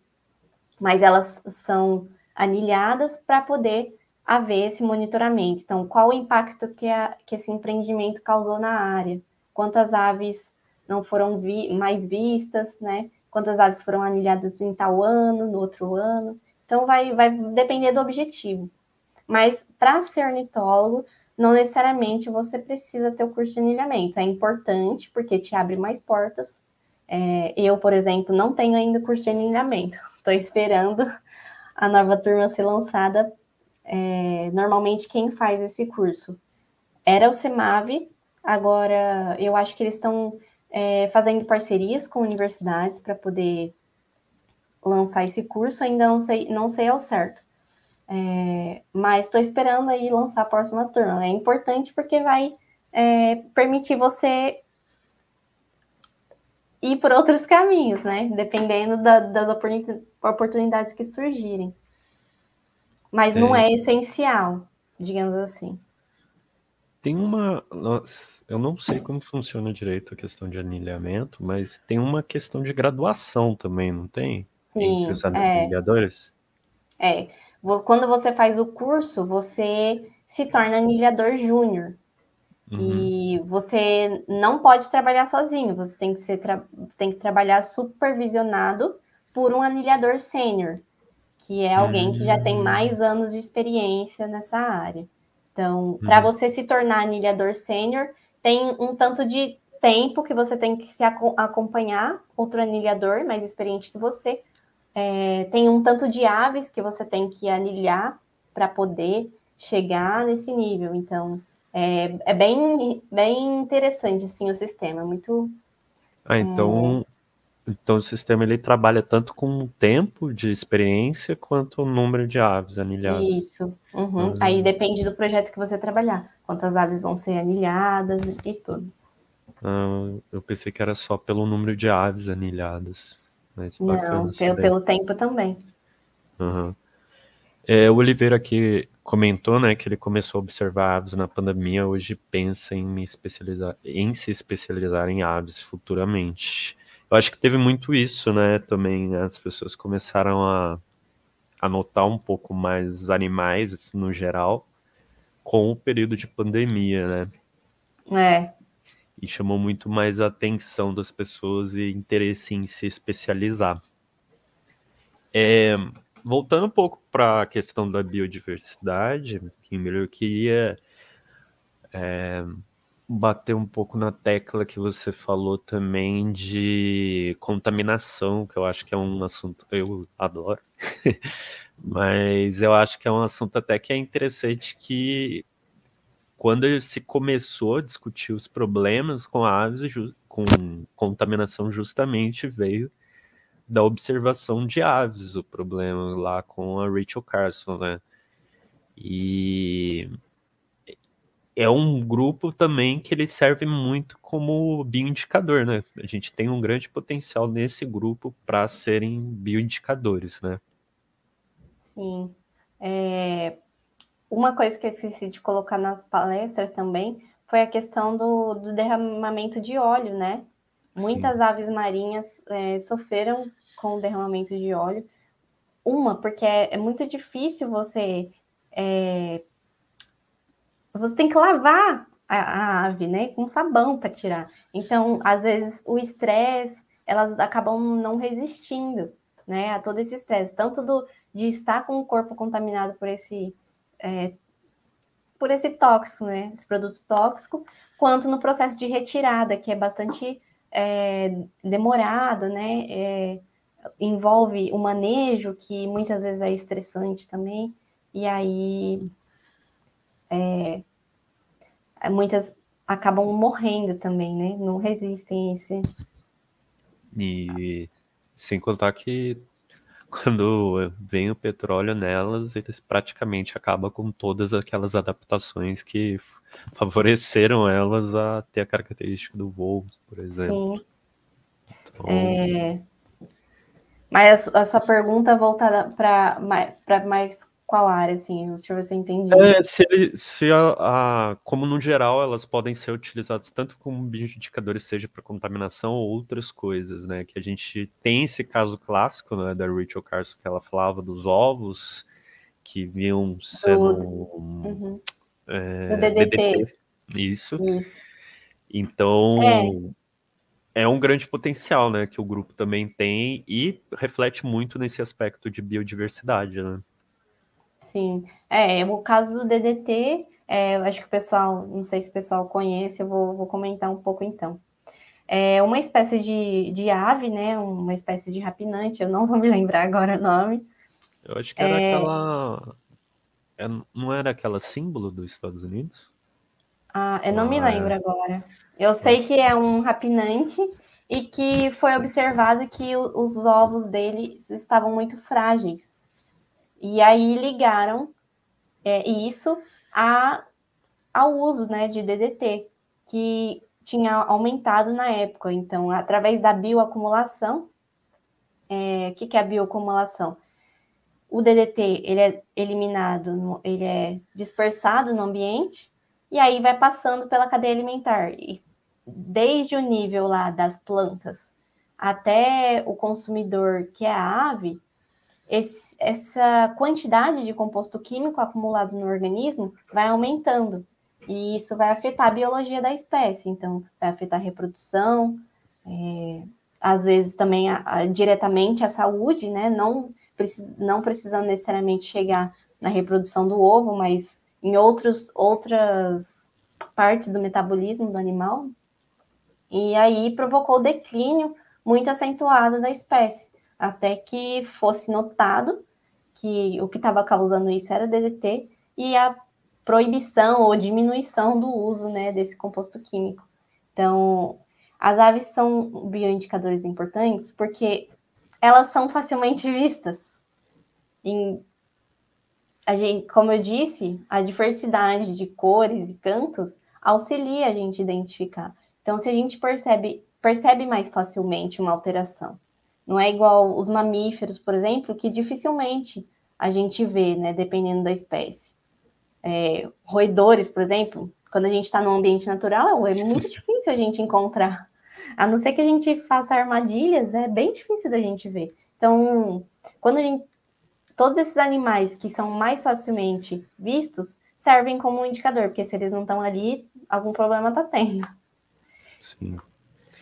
Mas elas são anilhadas para poder haver esse monitoramento. Então, qual o impacto que, a, que esse empreendimento causou na área? Quantas aves não foram vi, mais vistas, né? Quantas aves foram anilhadas em tal ano, no outro ano? Então, vai, vai depender do objetivo. Mas para ser ornitólogo, não necessariamente você precisa ter o curso de anilhamento. É importante porque te abre mais portas. É, eu, por exemplo, não tenho ainda curso de anilhamento. <laughs> Estou esperando a nova turma ser lançada. É, normalmente, quem faz esse curso era o CEMAV. Agora, eu acho que eles estão é, fazendo parcerias com universidades para poder lançar esse curso. Ainda não sei, não sei ao certo. É, mas estou esperando aí lançar a próxima turma. É importante porque vai é, permitir você ir por outros caminhos, né? Dependendo da, das oportunidades que surgirem. Mas é. não é essencial, digamos assim. Tem uma. Eu não sei como funciona direito a questão de anilhamento, mas tem uma questão de graduação também, não tem? Sim. Entre os é. anilhadores? É. é. Quando você faz o curso, você se torna anilhador júnior. Uhum. E você não pode trabalhar sozinho, você tem que, ser tem que trabalhar supervisionado por um anilhador sênior, que é alguém que já tem hum. mais anos de experiência nessa área. Então, para uhum. você se tornar anilhador sênior, tem um tanto de tempo que você tem que se acompanhar outro anilhador mais experiente que você é, tem um tanto de aves que você tem que anilhar para poder chegar nesse nível. Então, É, é bem, bem interessante assim, o sistema, muito. Ah, então, é... então o sistema ele trabalha tanto com o tempo de experiência quanto o número de aves anilhadas. Isso. Uhum. Aí depende do projeto que você trabalhar, quantas aves vão ser anilhadas e tudo. Ah, eu pensei que era só pelo número de aves anilhadas. Mas Não, pelo, pelo tempo também. Uhum. É, o Oliveira aqui comentou, né, que ele começou a observar aves na pandemia, hoje pensa em especializar, em se especializar em aves futuramente. Eu acho que teve muito isso, né, também as pessoas começaram a, a notar um pouco mais os animais, assim, no geral, com o período de pandemia, né? É. E chamou muito mais a atenção das pessoas e interesse em se especializar. É, voltando um pouco para a questão da biodiversidade, Kimberly, eu queria é, bater um pouco na tecla que você falou também de contaminação, que eu acho que é um assunto eu adoro, <laughs> mas eu acho que é um assunto até que é interessante que quando se começou a discutir os problemas com aves, com contaminação, justamente veio da observação de aves, o problema lá com a Rachel Carson, né? E é um grupo também que ele serve muito como bioindicador, né? A gente tem um grande potencial nesse grupo para serem bioindicadores, né? Sim. É... Uma coisa que eu esqueci de colocar na palestra também foi a questão do, do derramamento de óleo, né? Muitas Sim. aves marinhas é, sofreram com derramamento de óleo. Uma, porque é, é muito difícil você. É, você tem que lavar a, a ave, né? Com sabão para tirar. Então, às vezes, o estresse, elas acabam não resistindo, né? A todo esse estresse, tanto do, de estar com o corpo contaminado por esse. É, por esse tóxico, né? Esse produto tóxico, quanto no processo de retirada, que é bastante é, demorado, né? É, envolve o manejo, que muitas vezes é estressante também, e aí é, muitas acabam morrendo também, né? Não resistem a esse. E sem contar que quando vem o petróleo nelas, eles praticamente acabam com todas aquelas adaptações que favoreceram elas a ter a característica do voo, por exemplo. Sim. Então... É... Mas a, sua pergunta voltada para mais qual área, assim? Deixa eu ver se eu entendi. É, se, ele, se a, a, como no geral elas podem ser utilizadas tanto como bioindicadores, seja para contaminação ou outras coisas, né? Que a gente tem esse caso clássico, né, da Rachel Carson, que ela falava dos ovos que vinham sendo. Uhum. É, DDT. DDT. Isso. Isso. Então, é é um grande potencial, né, que o grupo também tem e reflete muito nesse aspecto de biodiversidade, né? Sim, é, o caso do DDT, é, acho que o pessoal, não sei se o pessoal conhece, eu vou, vou comentar um pouco então. É uma espécie de, de ave, né, uma espécie de rapinante, eu não vou me lembrar agora o nome. Eu acho que era é... aquela... É, não era aquela símbolo dos Estados Unidos? Ah, eu não me lembro é. agora. Eu sei que é um rapinante e que foi observado que os ovos dele estavam muito frágeis. E aí ligaram é, isso a, ao uso né, de DDT, que tinha aumentado na época. Então, através da bioacumulação, é, o que, que é a bioacumulação? O DDT ele é eliminado, ele é dispersado no ambiente e aí vai passando pela cadeia alimentar. E desde o nível lá das plantas até o consumidor, que é a ave, esse, essa quantidade de composto químico acumulado no organismo vai aumentando. E isso vai afetar a biologia da espécie, então vai afetar a reprodução, é, às vezes também a, a, diretamente a saúde, né? Não, não precisando necessariamente chegar na reprodução do ovo, mas em outros, outras partes do metabolismo do animal, e aí provocou declínio muito acentuado da espécie, até que fosse notado que o que estava causando isso era DDT, e a proibição ou diminuição do uso né, desse composto químico. Então, as aves são bioindicadores importantes porque elas são facilmente vistas. Em, a gente, como eu disse, a diversidade de cores e cantos auxilia a gente a identificar. Então, se a gente percebe, percebe mais facilmente uma alteração. Não é igual os mamíferos, por exemplo, que dificilmente a gente vê, né, dependendo da espécie. É, roedores, por exemplo, quando a gente está no ambiente natural, é muito <laughs> difícil a gente encontrar. A não ser que a gente faça armadilhas, é bem difícil da gente ver. Então, quando a gente. Todos esses animais que são mais facilmente vistos servem como um indicador, porque se eles não estão ali, algum problema está tendo. Sim.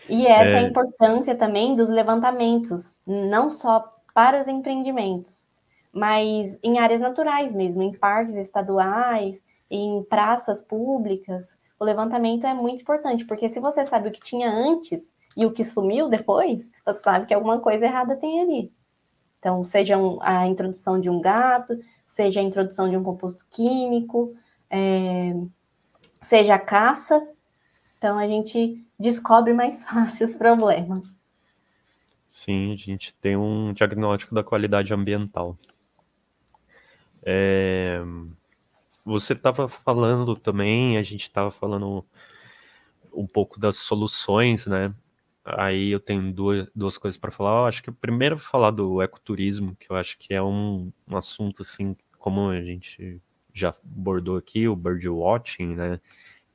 E essa é... é a importância também dos levantamentos, não só para os empreendimentos, mas em áreas naturais mesmo, em parques estaduais, em praças públicas. O levantamento é muito importante, porque se você sabe o que tinha antes e o que sumiu depois, você sabe que alguma coisa errada tem ali. Então, seja a introdução de um gato, seja a introdução de um composto químico, é, seja a caça. Então, a gente descobre mais <laughs> fácil os problemas. Sim, a gente tem um diagnóstico da qualidade ambiental. É, você estava falando também, a gente estava falando um pouco das soluções, né? Aí eu tenho duas, duas coisas para falar. Eu acho que primeiro falar do ecoturismo, que eu acho que é um, um assunto assim, como a gente já abordou aqui, o birdwatching, né?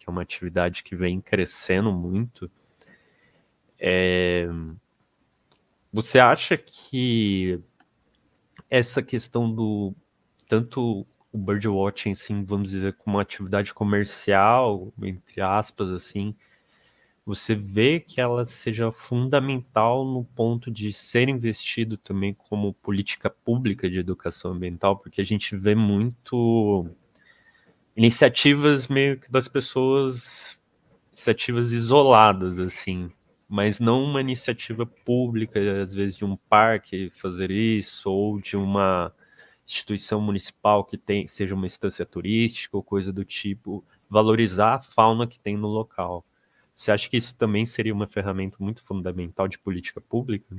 Que é uma atividade que vem crescendo muito. É... Você acha que essa questão do tanto o birdwatching, assim, vamos dizer, como uma atividade comercial, entre aspas, assim, você vê que ela seja fundamental no ponto de ser investido também como política pública de educação ambiental, porque a gente vê muito iniciativas meio que das pessoas, iniciativas isoladas, assim, mas não uma iniciativa pública, às vezes de um parque fazer isso, ou de uma instituição municipal que tem, seja uma instância turística ou coisa do tipo, valorizar a fauna que tem no local. Você acha que isso também seria uma ferramenta muito fundamental de política pública?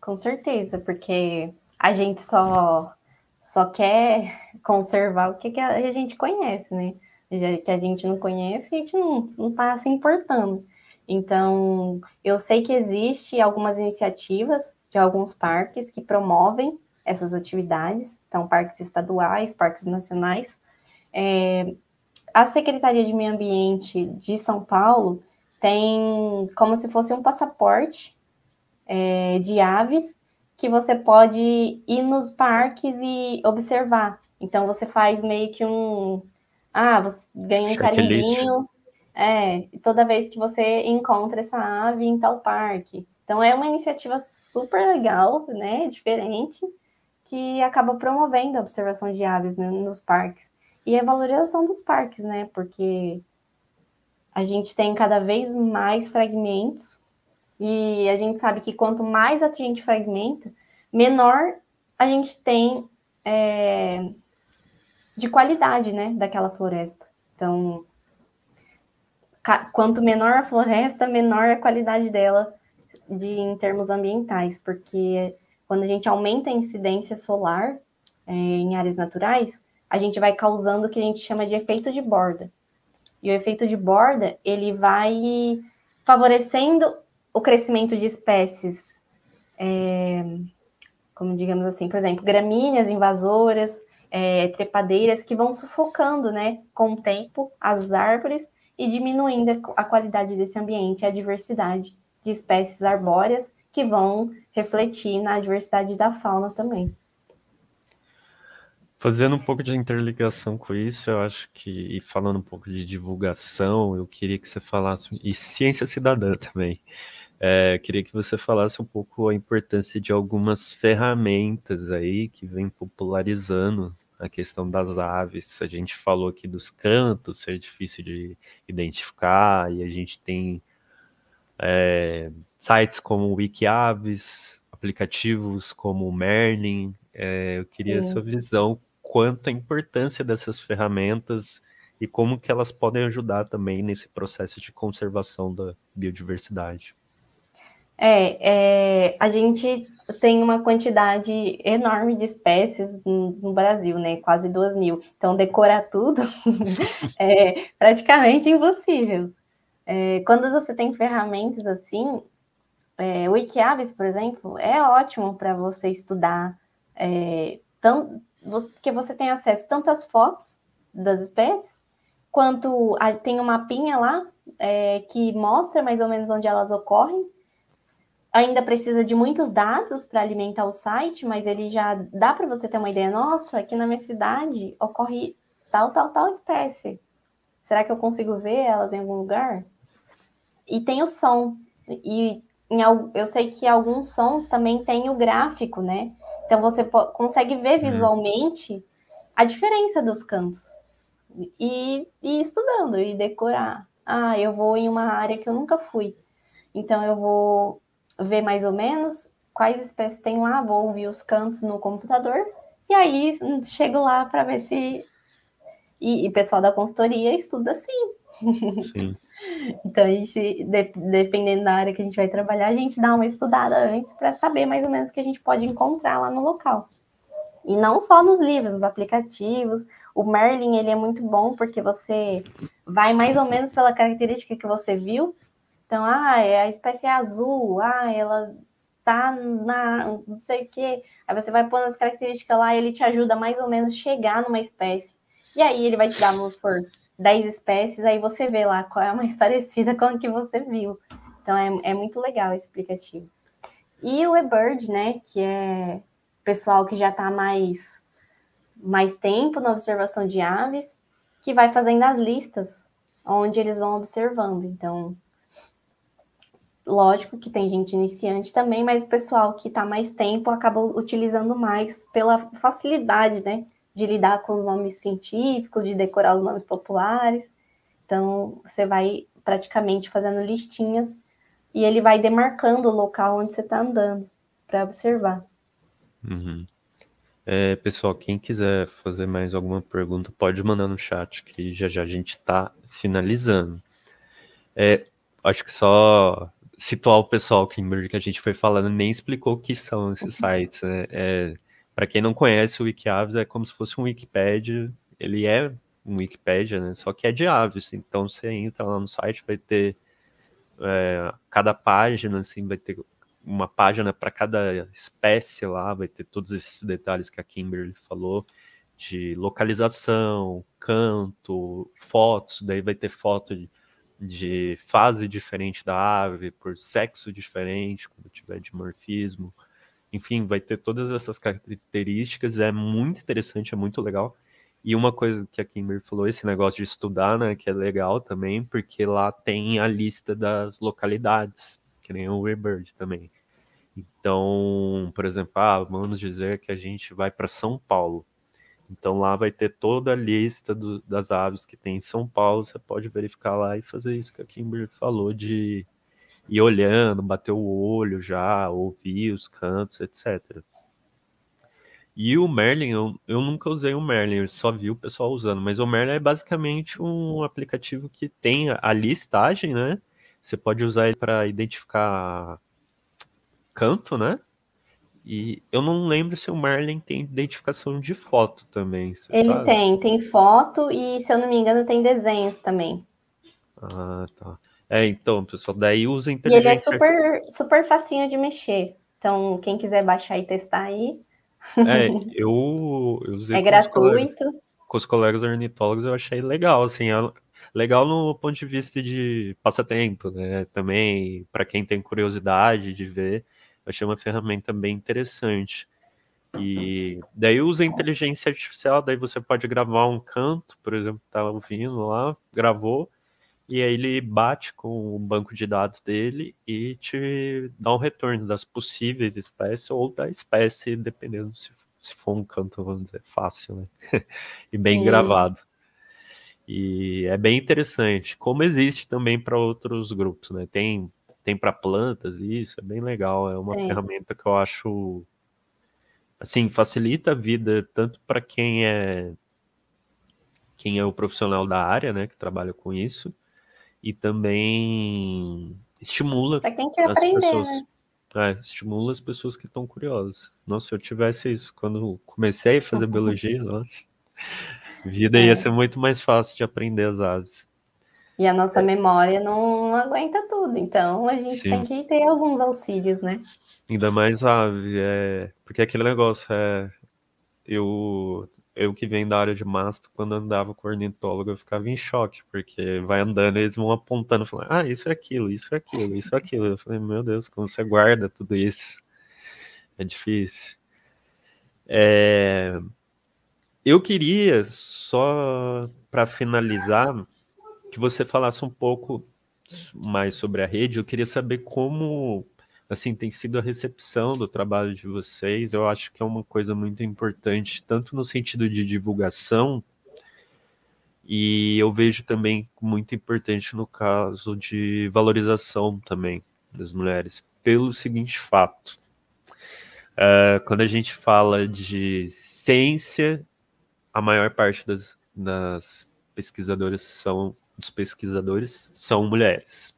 Com certeza, porque a gente só só quer <laughs> conservar o que, que a gente conhece, né? Que a gente não conhece, a gente não, não tá se importando. Então, eu sei que existe algumas iniciativas de alguns parques que promovem essas atividades, então parques estaduais, parques nacionais. É, a Secretaria de Meio Ambiente de São Paulo tem como se fosse um passaporte é, de aves que você pode ir nos parques e observar. Então você faz meio que um. Ah, você ganha um carimbinho. É, toda vez que você encontra essa ave em tal parque. Então é uma iniciativa super legal, né? Diferente, que acaba promovendo a observação de aves né, nos parques. E a valorização dos parques, né? Porque a gente tem cada vez mais fragmentos e a gente sabe que quanto mais a gente fragmenta, menor a gente tem é, de qualidade, né, daquela floresta. Então, quanto menor a floresta, menor a qualidade dela de, em termos ambientais, porque quando a gente aumenta a incidência solar é, em áreas naturais, a gente vai causando o que a gente chama de efeito de borda. E o efeito de borda, ele vai favorecendo o crescimento de espécies, é, como digamos assim, por exemplo, gramíneas invasoras, é, trepadeiras que vão sufocando, né, com o tempo, as árvores e diminuindo a qualidade desse ambiente, a diversidade de espécies arbóreas que vão refletir na diversidade da fauna também. Fazendo um pouco de interligação com isso, eu acho que, e falando um pouco de divulgação, eu queria que você falasse, e ciência cidadã também, é, queria que você falasse um pouco a importância de algumas ferramentas aí que vem popularizando a questão das aves. A gente falou aqui dos cantos, ser difícil de identificar, e a gente tem é, sites como o Wikiaves, aplicativos como o Merlin. É, eu queria Sim. sua visão quanto a importância dessas ferramentas e como que elas podem ajudar também nesse processo de conservação da biodiversidade. É, é, a gente tem uma quantidade enorme de espécies no Brasil, né? Quase duas mil. Então, decorar tudo <laughs> é praticamente impossível. É, quando você tem ferramentas assim, é, o Wikiaves, por exemplo, é ótimo para você estudar, é, tão, porque você tem acesso tanto às fotos das espécies, quanto a, tem uma mapinha lá é, que mostra mais ou menos onde elas ocorrem. Ainda precisa de muitos dados para alimentar o site, mas ele já dá para você ter uma ideia. Nossa, aqui na minha cidade ocorre tal, tal, tal espécie. Será que eu consigo ver elas em algum lugar? E tem o som. E em, eu sei que alguns sons também tem o gráfico, né? Então você consegue ver uhum. visualmente a diferença dos cantos e, e estudando e decorar. Ah, eu vou em uma área que eu nunca fui. Então eu vou ver mais ou menos quais espécies tem lá, vou ouvir os cantos no computador e aí chego lá para ver se. E o pessoal da consultoria estuda assim. Sim. <laughs> então a gente, de, dependendo da área que a gente vai trabalhar, a gente dá uma estudada antes para saber mais ou menos o que a gente pode encontrar lá no local. E não só nos livros, nos aplicativos. O Merlin, ele é muito bom porque você vai mais ou menos pela característica que você viu. Então, ah, é a espécie é azul, ah, ela tá na não sei o quê. Aí você vai pondo as características lá e ele te ajuda mais ou menos chegar numa espécie. E aí ele vai te dar, vamos por 10 espécies, aí você vê lá qual é a mais <laughs> parecida com a que você viu. Então é, é muito legal esse aplicativo. E o eBird, né, que é pessoal que já está mais, mais tempo na observação de aves, que vai fazendo as listas onde eles vão observando. Então, lógico que tem gente iniciante também, mas o pessoal que está mais tempo acaba utilizando mais pela facilidade, né? De lidar com os nomes científicos, de decorar os nomes populares. Então, você vai praticamente fazendo listinhas e ele vai demarcando o local onde você está andando para observar. Uhum. É, pessoal, quem quiser fazer mais alguma pergunta, pode mandar no chat, que já já a gente está finalizando. É, acho que só situar o pessoal que, que a gente foi falando, nem explicou o que são esses sites. Né? É, Para quem não conhece, o Wikiaves é como se fosse um Wikipedia. Ele é um Wikipedia, né? só que é de aves. Então você entra lá no site, vai ter é, cada página, assim, vai ter uma página para cada espécie lá, vai ter todos esses detalhes que a Kimberly falou, de localização, canto, fotos, daí vai ter foto de, de fase diferente da ave, por sexo diferente, quando tiver dimorfismo. Enfim, vai ter todas essas características, é muito interessante, é muito legal. E uma coisa que a Kimber falou, esse negócio de estudar, né, que é legal também, porque lá tem a lista das localidades que nem o Rebird também. Então, por exemplo, ah, vamos dizer que a gente vai para São Paulo. Então lá vai ter toda a lista do, das aves que tem em São Paulo. Você pode verificar lá e fazer isso que a Kimber falou de ir olhando, bater o olho já, ouvir os cantos, etc. E o Merlin, eu, eu nunca usei o Merlin, eu só vi o pessoal usando, mas o Merlin é basicamente um aplicativo que tem a listagem, né? Você pode usar ele para identificar canto, né? E eu não lembro se o Merlin tem identificação de foto também. Ele sabe? tem, tem foto e, se eu não me engano, tem desenhos também. Ah, tá. É, então, pessoal, daí usa inteligência. E ele é super, super facinho de mexer. Então, quem quiser baixar e testar aí. É, <laughs> eu, eu usei. É gratuito. Os colegas, com os colegas ornitólogos, eu achei legal, assim, legal no ponto de vista de passatempo, né? Também para quem tem curiosidade de ver, achei uma ferramenta bem interessante. E daí usa inteligência artificial, daí você pode gravar um canto, por exemplo, tá ouvindo lá, gravou, e aí ele bate com o banco de dados dele e te dá um retorno das possíveis espécies ou da espécie, dependendo se, se for um canto, vamos dizer, fácil, né? <laughs> e bem Sim. gravado. E é bem interessante, como existe também para outros grupos, né? Tem, tem para plantas isso, é bem legal, é uma Sim. ferramenta que eu acho assim, facilita a vida tanto para quem é quem é o profissional da área, né, que trabalha com isso, e também estimula as aprender, pessoas. Né? É, estimula as pessoas que estão curiosas. Nossa, se eu tivesse isso quando comecei a fazer biologia, nossa, vida é. ia ser muito mais fácil de aprender as aves. E a nossa é. memória não aguenta tudo, então a gente Sim. tem que ter alguns auxílios, né? Ainda mais ave, é... porque aquele negócio é. Eu, eu que venho da área de mastro, quando andava com ornitólogo, eu ficava em choque, porque vai andando eles vão apontando, falando, ah, isso é aquilo, isso é aquilo, isso é aquilo. Eu falei, meu Deus, como você guarda tudo isso? É difícil. É... Eu queria, só para finalizar, que você falasse um pouco mais sobre a rede. Eu queria saber como assim tem sido a recepção do trabalho de vocês. Eu acho que é uma coisa muito importante, tanto no sentido de divulgação, e eu vejo também muito importante no caso de valorização também das mulheres, pelo seguinte fato. Uh, quando a gente fala de ciência, a maior parte das, das pesquisadoras são dos pesquisadores são mulheres.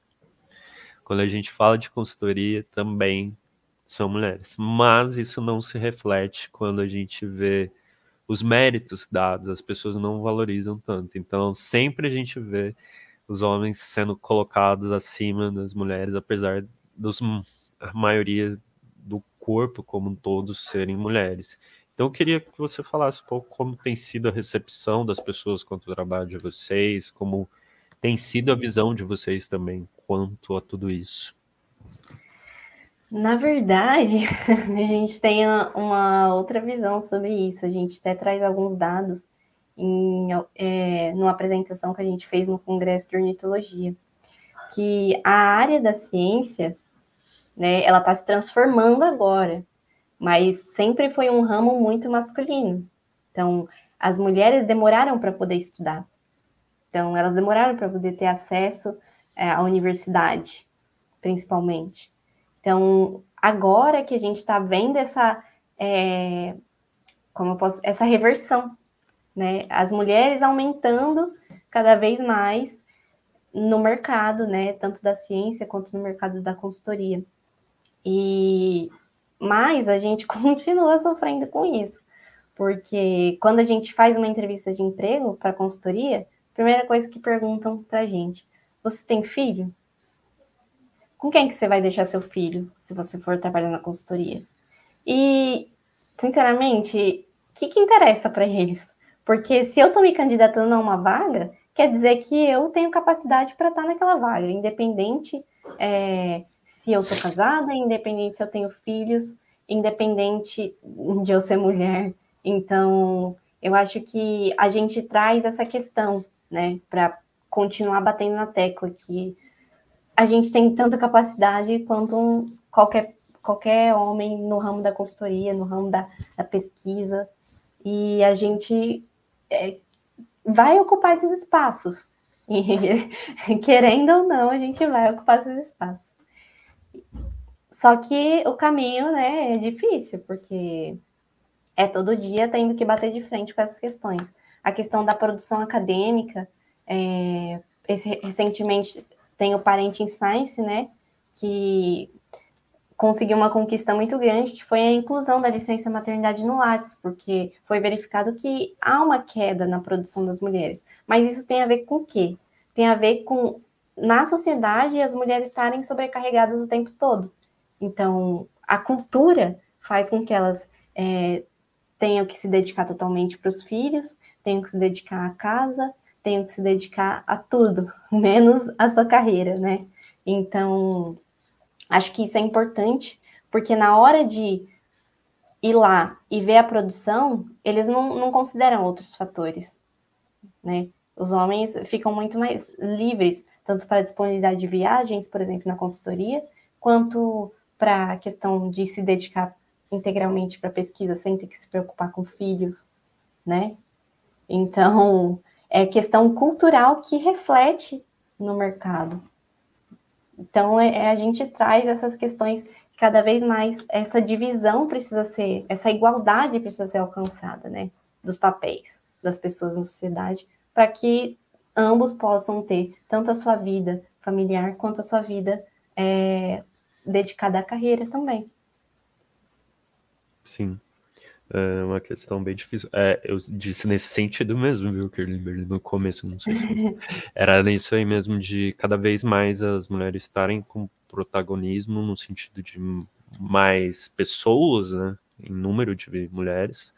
Quando a gente fala de consultoria, também são mulheres. Mas isso não se reflete quando a gente vê os méritos dados, as pessoas não valorizam tanto. Então, sempre a gente vê os homens sendo colocados acima das mulheres, apesar dos a maioria do corpo como um todo serem mulheres. Então, eu queria que você falasse um pouco como tem sido a recepção das pessoas quanto ao trabalho de vocês, como tem sido a visão de vocês também quanto a tudo isso? Na verdade, <laughs> a gente tem uma outra visão sobre isso. A gente até traz alguns dados em é, numa apresentação que a gente fez no Congresso de Ornitologia, que a área da ciência, né, ela está se transformando agora, mas sempre foi um ramo muito masculino. Então, as mulheres demoraram para poder estudar. Então, elas demoraram para poder ter acesso é, à universidade, principalmente. Então, agora que a gente está vendo essa, é, como eu posso, essa reversão, né? As mulheres aumentando cada vez mais no mercado, né? Tanto da ciência quanto no mercado da consultoria. E mas a gente <laughs> continua sofrendo com isso, porque quando a gente faz uma entrevista de emprego para consultoria, Primeira coisa que perguntam pra gente: você tem filho? Com quem que você vai deixar seu filho se você for trabalhar na consultoria? E, sinceramente, o que, que interessa para eles? Porque se eu estou me candidatando a uma vaga, quer dizer que eu tenho capacidade para estar naquela vaga, independente é, se eu sou casada, independente se eu tenho filhos, independente de eu ser mulher. Então, eu acho que a gente traz essa questão né, para continuar batendo na tecla que a gente tem tanta capacidade quanto qualquer, qualquer homem no ramo da consultoria, no ramo da, da pesquisa, e a gente é, vai ocupar esses espaços. E, <laughs> querendo ou não, a gente vai ocupar esses espaços. Só que o caminho né, é difícil, porque é todo dia tendo que bater de frente com essas questões a questão da produção acadêmica. É, esse, recentemente tem o Parent in Science, né, que conseguiu uma conquista muito grande, que foi a inclusão da licença maternidade no Lattes, porque foi verificado que há uma queda na produção das mulheres. Mas isso tem a ver com o quê? Tem a ver com, na sociedade, as mulheres estarem sobrecarregadas o tempo todo. Então, a cultura faz com que elas é, tenham que se dedicar totalmente para os filhos, tenho que se dedicar à casa, tenho que se dedicar a tudo, <laughs> menos a sua carreira, né? Então, acho que isso é importante, porque na hora de ir lá e ver a produção, eles não, não consideram outros fatores, né? Os homens ficam muito mais livres, tanto para disponibilidade de viagens, por exemplo, na consultoria, quanto para a questão de se dedicar integralmente para pesquisa sem ter que se preocupar com filhos, né? Então, é questão cultural que reflete no mercado. Então, é, é, a gente traz essas questões cada vez mais essa divisão precisa ser, essa igualdade precisa ser alcançada, né? Dos papéis das pessoas na sociedade, para que ambos possam ter tanto a sua vida familiar quanto a sua vida é, dedicada à carreira também. Sim. É uma questão bem difícil. É, eu disse nesse sentido mesmo, viu, Kirlimberg, no começo, não sei se <laughs> era nisso aí mesmo, de cada vez mais as mulheres estarem com protagonismo no sentido de mais pessoas, né, em número de mulheres,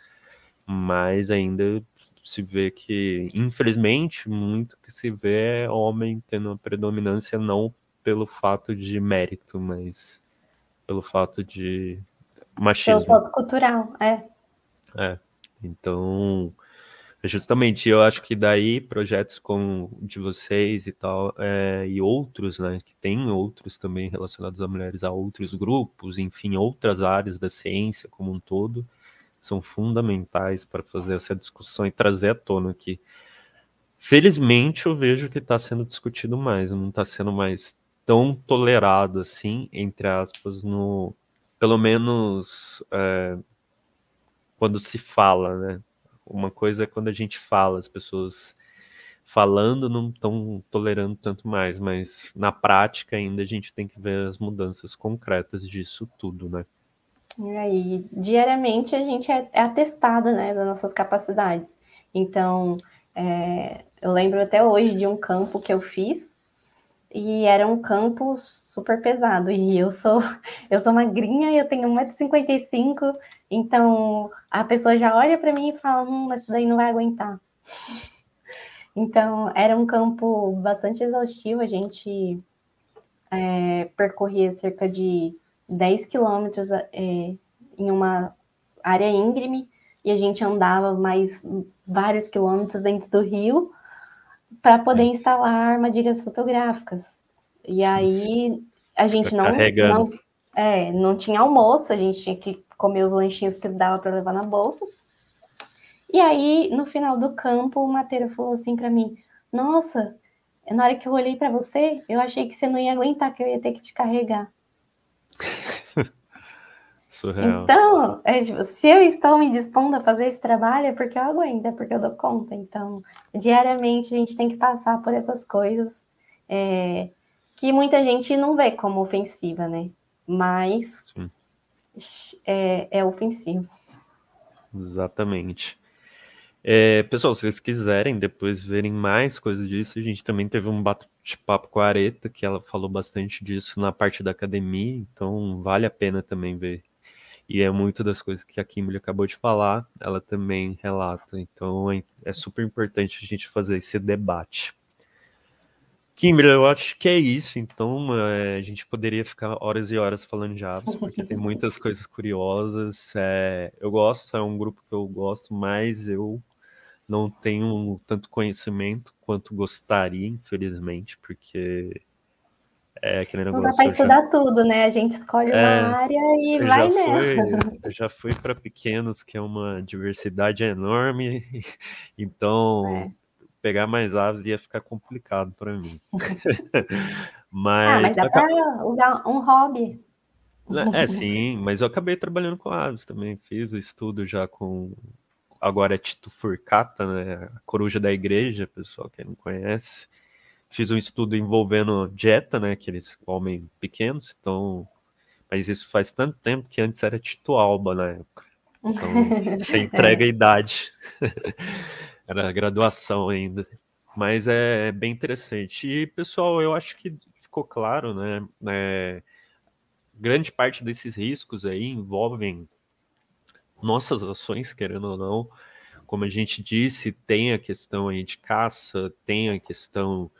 mas ainda se vê que, infelizmente, muito que se vê é homem tendo uma predominância não pelo fato de mérito, mas pelo fato de machismo. Pelo fato cultural, é. É, então, justamente, eu acho que daí projetos como de vocês e tal, é, e outros, né, que tem outros também relacionados a mulheres, a outros grupos, enfim, outras áreas da ciência como um todo, são fundamentais para fazer essa discussão e trazer à tona que, felizmente, eu vejo que está sendo discutido mais, não está sendo mais tão tolerado assim, entre aspas, no pelo menos é, quando se fala, né? Uma coisa é quando a gente fala, as pessoas falando não estão tolerando tanto mais, mas na prática ainda a gente tem que ver as mudanças concretas disso tudo, né? E aí, diariamente a gente é, é atestado, né, das nossas capacidades. Então, é, eu lembro até hoje de um campo que eu fiz e era um campo super pesado. E eu sou <laughs> eu sou magrinha, eu tenho 1,55m, então a pessoa já olha para mim e fala: hum, essa daí não vai aguentar. <laughs> Então, era um campo bastante exaustivo, a gente é, percorria cerca de 10 quilômetros é, em uma área íngreme e a gente andava mais vários quilômetros dentro do rio para poder é. instalar armadilhas fotográficas. E aí a gente não, não, é, não tinha almoço, a gente tinha que comer os lanchinhos que dava para levar na bolsa. E aí, no final do campo, o Mateiro falou assim para mim: Nossa, na hora que eu olhei para você, eu achei que você não ia aguentar, que eu ia ter que te carregar. <laughs> Surreal. Então, é, tipo, se eu estou me dispondo a fazer esse trabalho, é porque eu aguento, é porque eu dou conta. Então, diariamente a gente tem que passar por essas coisas é, que muita gente não vê como ofensiva, né? Mas é, é, ofensivo. Exatamente. É, pessoal, se vocês quiserem depois verem mais coisas disso, a gente também teve um bate-papo com a Areta, que ela falou bastante disso na parte da academia, então vale a pena também ver e é muito das coisas que a Kimberly acabou de falar, ela também relata. Então é, é super importante a gente fazer esse debate. Kimberly, eu acho que é isso. Então é, a gente poderia ficar horas e horas falando de aves, porque tem <laughs> muitas coisas curiosas. É, eu gosto, é um grupo que eu gosto, mas eu não tenho tanto conhecimento quanto gostaria, infelizmente, porque é aquele negócio. Não dá para estudar já... tudo, né? A gente escolhe é, uma área e vai nela. <laughs> eu já fui para pequenos, que é uma diversidade enorme, <laughs> então é. Pegar mais aves ia ficar complicado para mim. mas, <laughs> ah, mas dá para usar um hobby. É, sim, mas eu acabei trabalhando com aves também, fiz o estudo já com. Agora é Tito Furcata, né? A coruja da igreja, pessoal, quem não conhece fiz um estudo envolvendo dieta, né? Que eles comem pequenos, então. Mas isso faz tanto tempo que antes era Tito Alba na época. Então, <laughs> você entrega a idade. <laughs> era graduação ainda. Mas é bem interessante. E, pessoal, eu acho que ficou claro, né? É, grande parte desses riscos aí envolvem nossas ações, querendo ou não. Como a gente disse, tem a questão aí de caça, tem a questão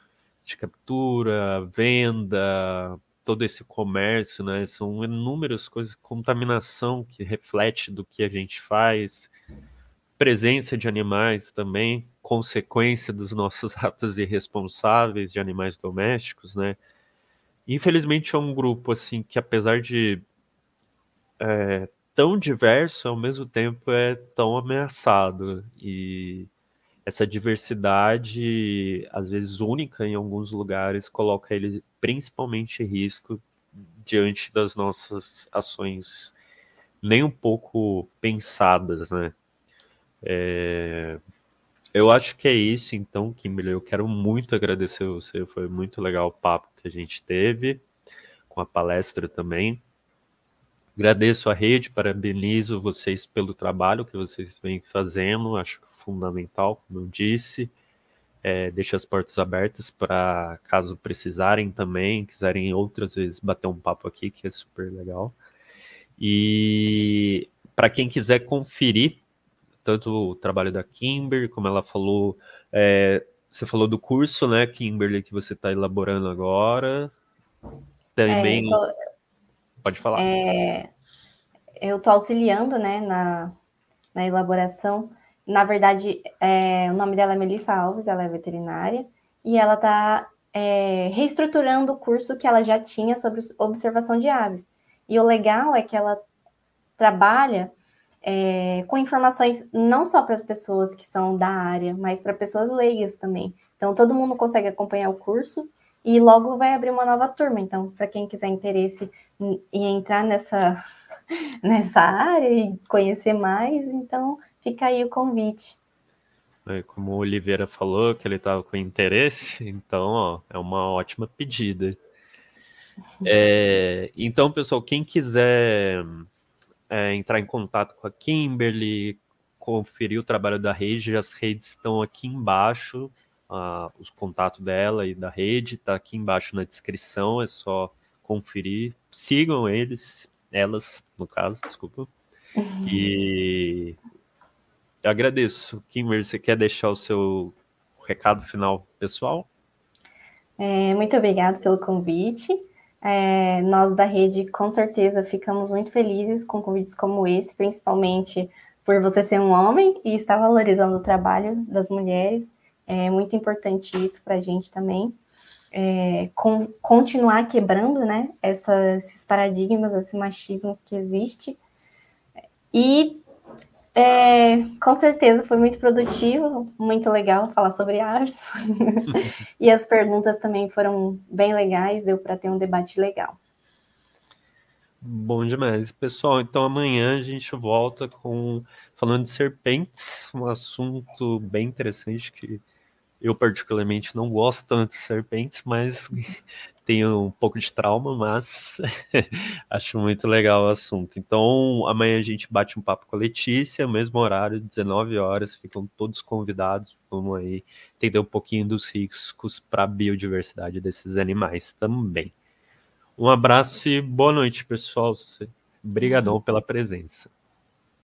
de captura, venda, todo esse comércio, né? São inúmeras coisas, contaminação que reflete do que a gente faz, presença de animais também, consequência dos nossos <laughs> atos irresponsáveis de animais domésticos, né? Infelizmente é um grupo assim que apesar de é, tão diverso, ao mesmo tempo é tão ameaçado e essa diversidade, às vezes única em alguns lugares, coloca ele principalmente em risco diante das nossas ações nem um pouco pensadas, né? É... Eu acho que é isso, então, Kimberly. Eu quero muito agradecer você. Foi muito legal o papo que a gente teve, com a palestra também. Agradeço a rede, parabenizo vocês pelo trabalho que vocês vêm fazendo, acho fundamental, como eu disse. É, deixo as portas abertas para caso precisarem também, quiserem outras vezes bater um papo aqui, que é super legal. E para quem quiser conferir tanto o trabalho da Kimber, como ela falou, é, você falou do curso, né, Kimberly, que você está elaborando agora. Também. É, tô, Pode falar. É, eu estou auxiliando, né, na, na elaboração. Na verdade, é, o nome dela é Melissa Alves, ela é veterinária, e ela está é, reestruturando o curso que ela já tinha sobre observação de aves. E o legal é que ela trabalha é, com informações não só para as pessoas que são da área, mas para pessoas leigas também. Então, todo mundo consegue acompanhar o curso e logo vai abrir uma nova turma. Então, para quem quiser interesse em, entrar nessa, <laughs> nessa área e conhecer mais, então fica aí o convite. É, como o Oliveira falou que ele estava com interesse, então ó, é uma ótima pedida. É, então, pessoal, quem quiser é, entrar em contato com a Kimberly, conferir o trabalho da rede, as redes estão aqui embaixo, uh, os contatos dela e da rede, está aqui embaixo na descrição, é só conferir. Sigam eles, elas, no caso, desculpa. E eu agradeço. Kimberly, você quer deixar o seu recado final pessoal? É, muito obrigado pelo convite. É, nós da rede, com certeza, ficamos muito felizes com convites como esse, principalmente por você ser um homem e estar valorizando o trabalho das mulheres. É muito importante isso para a gente também. É, com, continuar quebrando né, essa, esses paradigmas, esse machismo que existe. E é, com certeza foi muito produtivo, muito legal falar sobre aves. <laughs> e as perguntas também foram bem legais, deu para ter um debate legal. Bom demais, pessoal. Então amanhã a gente volta com falando de serpentes, um assunto bem interessante que eu particularmente não gosto tanto de serpentes, mas tenho um pouco de trauma, mas <laughs> acho muito legal o assunto. Então, amanhã a gente bate um papo com a Letícia, mesmo horário, 19 horas, ficam todos convidados. Vamos aí entender um pouquinho dos riscos para a biodiversidade desses animais também. Um abraço e boa noite, pessoal. Obrigadão pela presença.